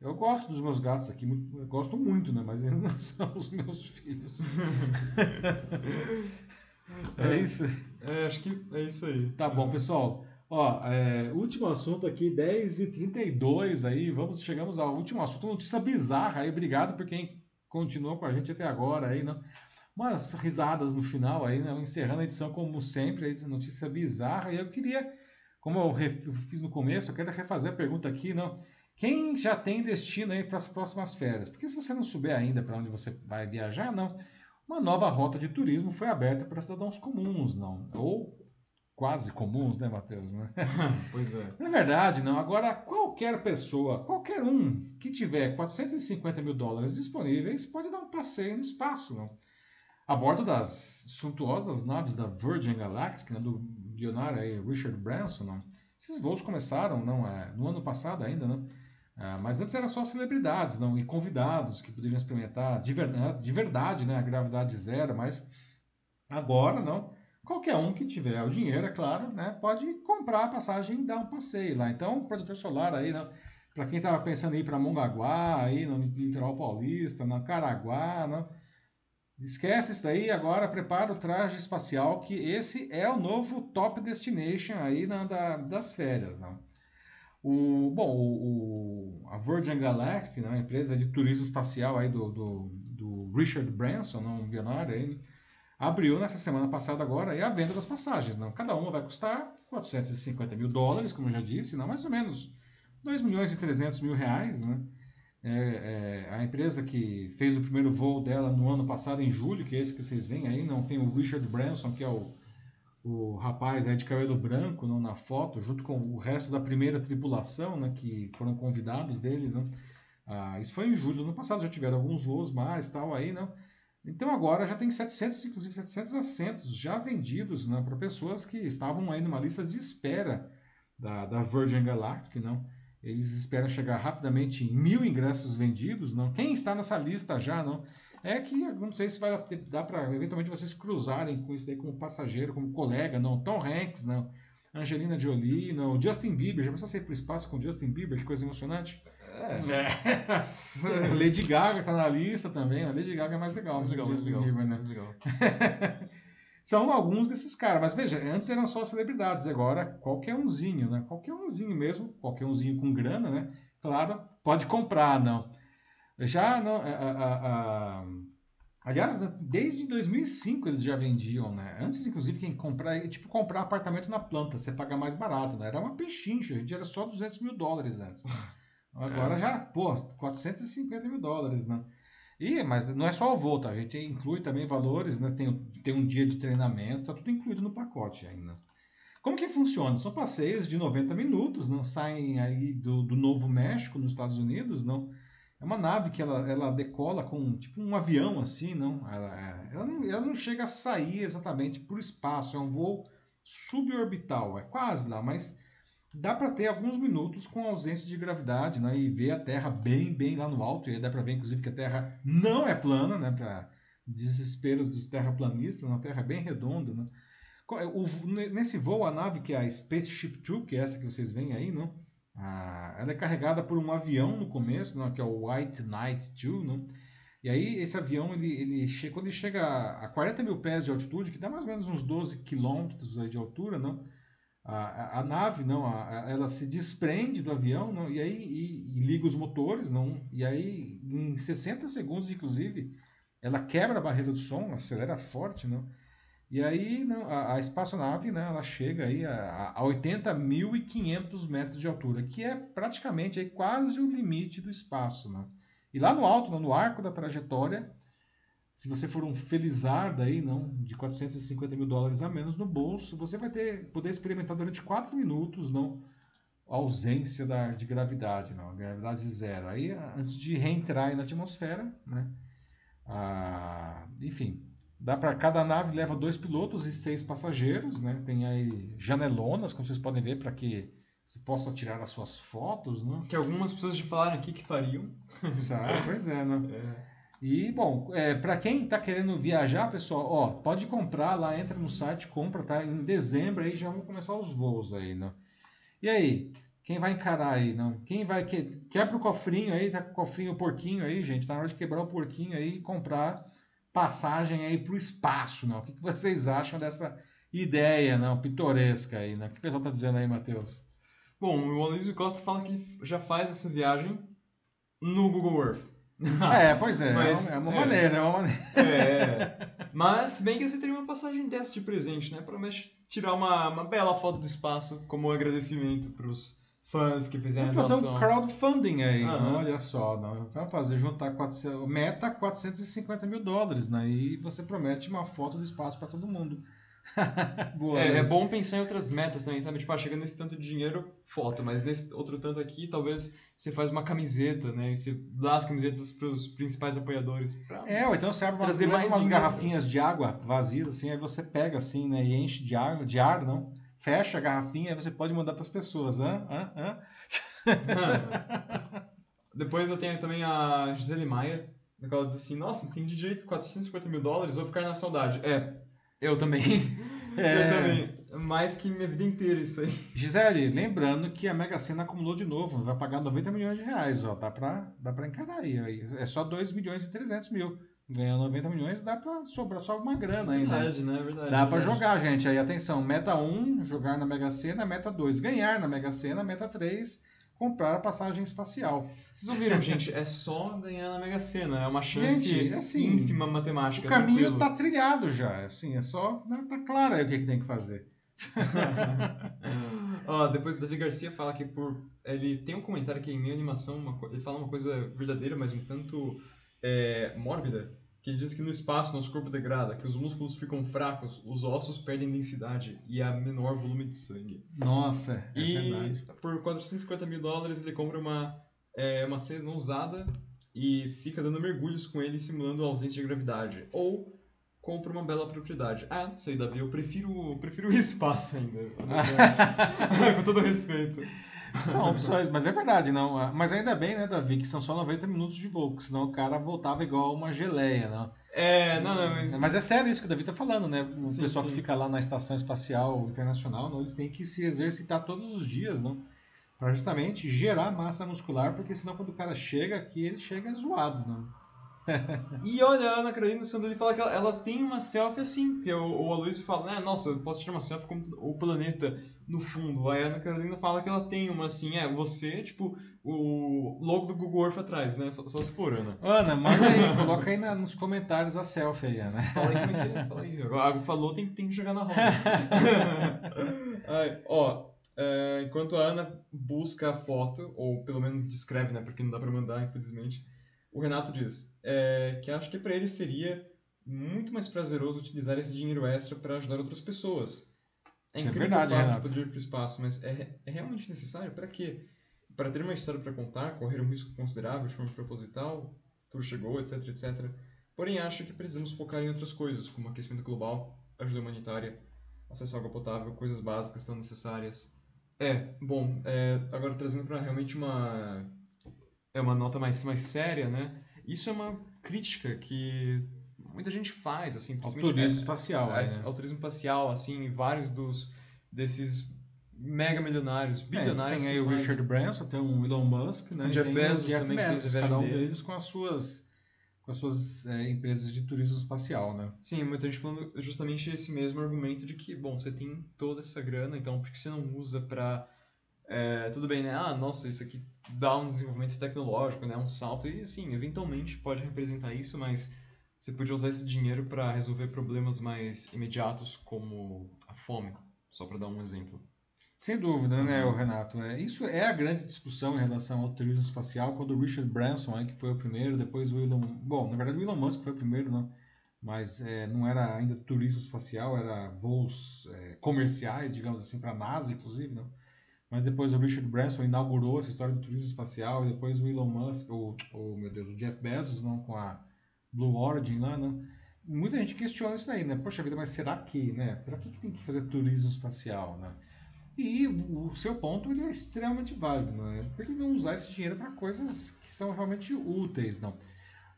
eu gosto dos meus gatos aqui, muito- gosto muito, né? Mas eles não são os meus filhos. é isso. É, acho que é isso aí. Tá bom, pessoal. Ó, é, último assunto aqui, 10 e 32 aí, vamos, chegamos ao último assunto, notícia bizarra aí, obrigado por quem continuou com a gente até agora aí, não? Umas risadas no final aí, né? Encerrando a edição como sempre, aí, notícia bizarra. E eu queria, como eu fiz no começo, eu quero refazer a pergunta aqui, não? Quem já tem destino aí para as próximas férias? Porque se você não souber ainda para onde você vai viajar, não. Uma nova rota de turismo foi aberta para cidadãos comuns, não? Ou quase comuns, né, Matheus? Né? pois é. Na verdade, não. Agora, qualquer pessoa, qualquer um que tiver 450 mil dólares disponíveis pode dar um passeio no espaço, não? A bordo das suntuosas naves da Virgin Galactic, né, do bilionário Richard Branson, não? Esses voos começaram, não, é, no ano passado ainda, não? É, mas antes era só celebridades, não, e convidados que poderiam experimentar de, ver, de verdade, né, a gravidade zero, mas agora não Qualquer um que tiver o dinheiro, é claro, né, pode comprar a passagem e dar um passeio lá. Então, protetor solar aí, né, para quem estava pensando em ir para Mongaguá, aí no litoral paulista, na Caraguá, né, esquece isso daí, agora prepara o traje espacial, que esse é o novo top destination aí na, da, das férias. Né. O, bom, o, a Virgin Galactic, né, a empresa de turismo espacial aí do, do, do Richard Branson, né, um bilionário aí, abriu nessa semana passada agora a venda das passagens. Não? Cada uma vai custar 450 mil dólares, como eu já disse, não mais ou menos 2 milhões e 300 mil reais. Né? É, é, a empresa que fez o primeiro voo dela no ano passado, em julho, que é esse que vocês veem aí, não tem o Richard Branson, que é o, o rapaz aí de cabelo branco não, na foto, junto com o resto da primeira tripulação, né, que foram convidados deles. Né? Ah, isso foi em julho do ano passado, já tiveram alguns voos mais tal aí, não. Então agora já tem 700, inclusive 700 assentos já vendidos né, para pessoas que estavam aí numa lista de espera da, da Virgin Galactic, não? Eles esperam chegar rapidamente em mil ingressos vendidos, não? Quem está nessa lista já, não? É que não sei se vai dar para eventualmente vocês cruzarem com isso daí como passageiro, como colega, não? Tom Hanks, não? Angelina Jolie, não? Justin Bieber, já pensou você ir para o espaço com Justin Bieber? Que coisa emocionante. É. Lady Gaga tá na lista também. A Lady Gaga é mais legal. Mais legal, mais legal, Bieber, né? mais legal. São alguns desses caras. Mas veja, antes eram só celebridades, agora qualquer umzinho, né? Qualquer umzinho mesmo, qualquer umzinho com grana, né? Claro, pode comprar, não. Já não. A, a, a, aliás, né, desde 2005 eles já vendiam, né? Antes, inclusive, quem comprar, tipo, comprar apartamento na planta, você paga mais barato, né? Era uma pechincha, a gente era só 200 mil dólares antes. Agora é. já, pô, 450 mil dólares, né? E, mas não é só o voo, tá? A gente inclui também valores, né? Tem, tem um dia de treinamento, tá tudo incluído no pacote ainda. Como que funciona? São passeios de 90 minutos, não saem aí do, do Novo México, nos Estados Unidos, não. É uma nave que ela, ela decola com tipo um avião assim, não? Ela, é, ela não? ela não chega a sair exatamente para o espaço, é um voo suborbital, é quase lá, mas dá para ter alguns minutos com ausência de gravidade, né? E ver a Terra bem, bem lá no alto. E aí dá para ver, inclusive, que a Terra não é plana, né? Para desesperos dos terraplanistas, a Terra é bem redonda, né? O, nesse voo, a nave que é a Spaceship Two, que é essa que vocês veem aí, não? Ah, ela é carregada por um avião no começo, não? que é o White Knight 2, não? E aí esse avião, ele, ele quando ele chega a 40 mil pés de altitude, que dá mais ou menos uns 12 quilômetros de altura, não? A, a, nave não a, ela se desprende do avião não, e aí e, e liga os motores não e aí em 60 segundos inclusive ela quebra a barreira do som acelera forte não e aí não, a, a espaçonave né, ela chega aí a, a 80.500 metros de altura que é praticamente aí quase o limite do espaço não? e lá no alto no arco da trajetória se você for um felizardo aí, não, de 450 mil dólares a menos no bolso, você vai ter poder experimentar durante 4 minutos, não, a ausência da, de gravidade, não, gravidade zero. Aí, antes de reentrar na atmosfera, né, ah, enfim, dá para cada nave leva dois pilotos e seis passageiros, né, tem aí janelonas, como vocês podem ver, para que você possa tirar as suas fotos, né? Que algumas pessoas já falaram aqui que fariam. Ah, pois é, né? É. E, bom, é, para quem está querendo viajar, pessoal, ó, pode comprar lá, entra no site, compra, tá? Em dezembro aí já vão começar os voos aí, né? E aí, quem vai encarar aí, não? Quem vai que quebra o cofrinho aí, tá com o cofrinho o porquinho aí, gente, tá na hora de quebrar o porquinho aí e comprar passagem aí pro espaço, não? O que, que vocês acham dessa ideia, não, pitoresca aí, né? O que o pessoal tá dizendo aí, Matheus? Bom, o Aloysio Costa fala que já faz essa viagem no Google Earth. é, pois é, Mas, é uma é. maneira, é uma maneira. É. Mas bem que você teria uma passagem dessa de presente, né? Promete tirar uma, uma bela foto do espaço como agradecimento pros fãs que fizeram a fazer um crowdfunding aí, Aham. olha só, vamos fazer, juntar 400, meta 450 mil dólares, né? E você promete uma foto do espaço para todo mundo. Boa, É, é bom pensar em outras metas também, sabe? Tipo, ah, chegando nesse tanto de dinheiro, foto. Mas nesse outro tanto aqui, talvez você faz uma camiseta, né? E você dá as camisetas pros principais apoiadores. É, ou então você abre umas, Trazer mais umas dinheiro. garrafinhas de água vazias, assim, aí você pega assim, né, e enche de água, de ar, não? Fecha a garrafinha, aí você pode mandar para as pessoas, hã? Hã? Hã? Depois eu tenho também a Gisele Maia, na qual ela diz assim, nossa, entendi direito, 450 mil dólares, vou ficar na saudade. É, eu também. É. Eu também. Mais que minha vida inteira isso aí. Gisele, lembrando que a Mega Sena acumulou de novo, vai pagar 90 milhões de reais, ó, dá pra, dá pra encarar aí. É só 2 milhões e 300 mil. Ganhando 90 milhões, dá pra sobrar só uma grana ainda. Verdade, né? Verdade. Dá pra verdade. jogar, gente. Aí, atenção, meta 1, jogar na Mega Sena, meta 2, ganhar na Mega Sena, meta 3, comprar a passagem espacial. Vocês ouviram, gente? É só ganhar na Mega Sena. É uma chance Gente, assim, ínfima O matemática. caminho tranquilo. tá trilhado já, assim, é só, né, tá claro aí o que, que tem que fazer. Ó, depois o Davi Garcia fala que por. Ele tem um comentário que em minha animação uma ele fala uma coisa verdadeira, mas um tanto é, mórbida. Que ele diz que no espaço nosso corpo degrada, que os músculos ficam fracos, os ossos perdem densidade e há menor volume de sangue. Nossa, é e verdade. por 450 mil dólares ele compra uma, é, uma cesta não usada e fica dando mergulhos com ele simulando a ausência de gravidade. Ou compra uma bela propriedade. Ah, não sei, Davi, eu prefiro, prefiro o espaço ainda. com todo respeito. São opções, mas é verdade, não. ah, Mas ainda bem, né, Davi, que são só 90 minutos de voo, porque senão o cara voltava igual uma geleia, não. É, não, não, mas. Mas é sério isso que o Davi tá falando, né? O Sim, pessoal sim. que fica lá na Estação Espacial Internacional, não, eles têm que se exercitar todos os dias, não? Pra justamente gerar massa muscular, porque senão quando o cara chega aqui, ele chega zoado, não? E olha, a Ana Carolina Sandeli fala que ela, ela tem uma selfie assim, que o, o Aloysio fala, né, nossa, eu posso tirar uma selfie com o planeta no fundo. Aí a Ana Carolina fala que ela tem uma assim, é, você, tipo, o logo do Google Earth atrás, né, só, só se for, Ana. Ana, manda aí, coloca aí na- nos comentários a selfie aí, Ana. Fala aí como é que é, fala aí. A água falou, tem, tem que jogar na roda. Ai, ó, é, enquanto a Ana busca a foto, ou pelo menos descreve, né, porque não dá pra mandar, infelizmente, o Renato diz é, que acha que pra ele seria muito mais prazeroso utilizar esse dinheiro extra pra ajudar outras pessoas. É Isso é incrível verdade, o fato Renato. de poder ir pro espaço, mas é, é realmente necessário? Pra quê? Para ter uma história pra contar, correr um risco considerável de forma proposital, tudo chegou, etc, etc. Porém, acho que precisamos focar em outras coisas, como aquecimento global, ajuda humanitária, acesso à água potável, coisas básicas tão necessárias. É, bom, é, agora trazendo para realmente uma é uma nota mais, mais séria, né? Isso é uma crítica que muita gente faz, assim, Ao turismo é- espacial, é, né? ao turismo espacial, assim, vários dos desses mega milionários, É, bilionários tem aí o fazem- Richard Branson, tem o Elon Musk, né? O Jeff Bezos o Jeff também, Bezos, viagem cada um dele. deles com as suas com as suas é, empresas de turismo espacial, né? Sim, muita gente falando justamente esse mesmo argumento de que, bom, você tem toda essa grana, então por que você não usa pra. É, tudo bem, né? Ah, nossa, isso aqui dá um desenvolvimento tecnológico, né? Um salto, e assim, eventualmente pode representar isso, mas você podia usar esse dinheiro pra resolver problemas mais imediatos, como a fome, só pra dar um exemplo. Sem dúvida, né, Uhum. o Renato? É, isso é a grande discussão em relação ao turismo espacial, quando o Richard Branson, aí, que foi o primeiro, depois o Elon... Bom, na verdade o Elon Musk foi o primeiro, né? Mas é, não era ainda turismo espacial, era voos é, comerciais, digamos assim, para a NASA, inclusive, né? Mas depois o Richard Branson inaugurou essa história do turismo espacial, e depois o Elon Musk, o, o meu Deus, o Jeff Bezos, não, com a Blue Origin lá, né? Muita gente questiona isso daí, né? Poxa vida, mas será que, né? Para que, tem que fazer turismo espacial, né? E o seu ponto ele é extremamente válido, né? Por que não usar esse dinheiro para coisas que são realmente úteis, não?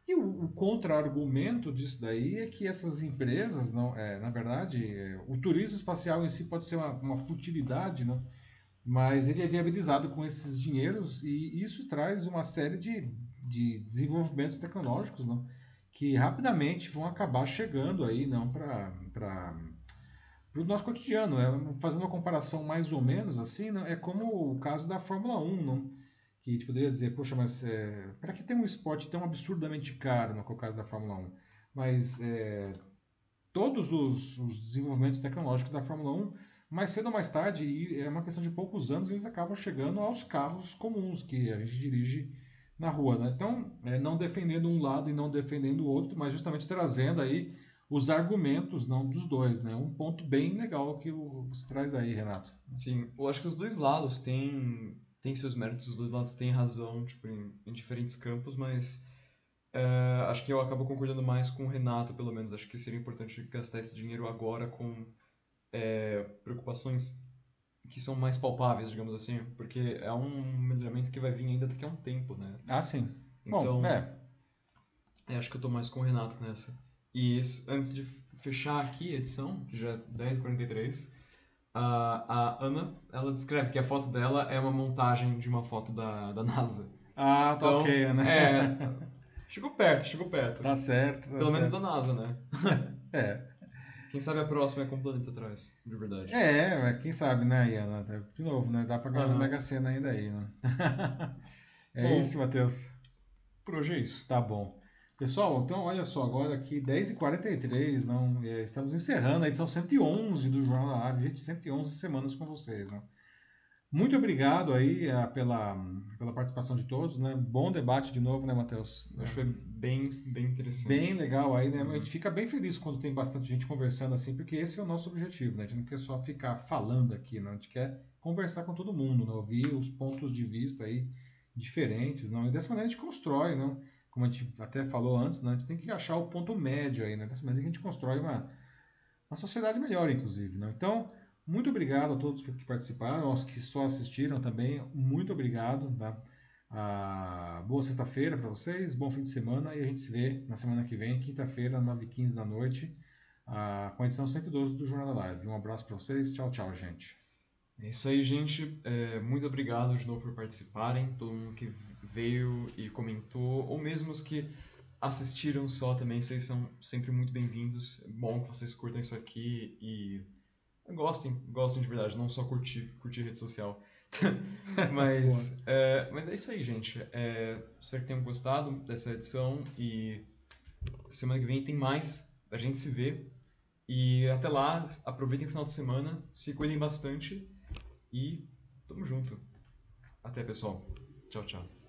E o, o contra-argumento disso daí é que essas empresas, não, é, na verdade, é, o turismo espacial em si pode ser uma, uma futilidade, não? Mas ele é viabilizado com esses dinheiros e isso traz uma série de, de desenvolvimentos tecnológicos não? que rapidamente vão acabar chegando aí não para para o nosso cotidiano. É, fazendo uma comparação mais ou menos assim, não, é como o caso da Fórmula 1, não? que a gente poderia dizer, poxa, mas é, para que tem um esporte tão absurdamente caro, no caso da Fórmula 1? Mas é, todos os, os, desenvolvimentos tecnológicos da Fórmula 1, mais cedo ou mais tarde, e é uma questão de poucos anos, eles acabam chegando aos carros comuns que a gente dirige na rua. Né? Então, é, não defendendo um lado e não defendendo o outro, mas justamente trazendo aí os argumentos não dos dois, né? Um ponto bem legal que você traz aí, Renato. Sim, eu acho que os dois lados têm tem seus méritos, os dois lados têm razão, tipo, em, em diferentes campos, mas é, acho que eu acabo concordando mais com o Renato, pelo menos. Acho que seria importante gastar esse dinheiro agora com é, preocupações que são mais palpáveis, digamos assim, porque é um melhoramento que vai vir ainda daqui a um tempo, né? Ah, sim. Então, Bom, é. é acho que eu tô mais com o Renato nessa. E antes de fechar aqui a edição, que já é 10h43, a, a Ana, ela descreve que a foto dela é uma montagem de uma foto da, da NASA. Ah, tá então, ok, né? É, chegou perto, chegou perto. Tá certo. Tá Pelo certo. menos da NASA, né? é. Quem sabe a próxima é com o planeta atrás, de verdade. É, quem sabe, né, Iana? De novo, né? Dá pra ganhar uhum. Mega Sena ainda aí, né? é bom, isso, Matheus. Por hoje é isso. Tá bom. Pessoal, então olha só, agora aqui 10h43, não, é, estamos encerrando a edição 111 do Jornal da Ave, gente, 111 semanas com vocês, né? Muito obrigado aí a, pela, pela participação de todos, né? Bom debate de novo, né, Matheus? Acho que foi bem, bem interessante. Bem legal aí, né? A gente fica bem feliz quando tem bastante gente conversando assim, porque esse é o nosso objetivo, né? A gente não quer só ficar falando aqui, né? A gente quer conversar com todo mundo, né? Ouvir os pontos de vista aí diferentes, não? E dessa maneira a gente constrói, não? como a gente até falou antes, né, a gente tem que achar o ponto médio aí, né? Dessa maneira a gente constrói uma, uma sociedade melhor, inclusive. Né? Então, muito obrigado a todos que participaram, aos que só assistiram também, muito obrigado. Tá? Ah, boa sexta-feira para vocês, bom fim de semana e a gente se vê na semana que vem, quinta-feira, 9h15 da noite, ah, com a edição 112 do Jornal da Live. Um abraço para vocês, tchau, tchau, gente. É isso aí, gente. É, muito obrigado de novo por participarem, todo mundo que veio e comentou, ou mesmo os que assistiram só também, vocês são sempre muito bem-vindos. É bom que vocês curtam isso aqui e gostem, gostem de verdade, não só curtir, curtir rede social. mas, é, mas é isso aí, gente. É, espero que tenham gostado dessa edição e semana que vem tem mais. A gente se vê. E até lá, aproveitem o final de semana, se cuidem bastante e tamo junto. Até, pessoal. Tchau, tchau.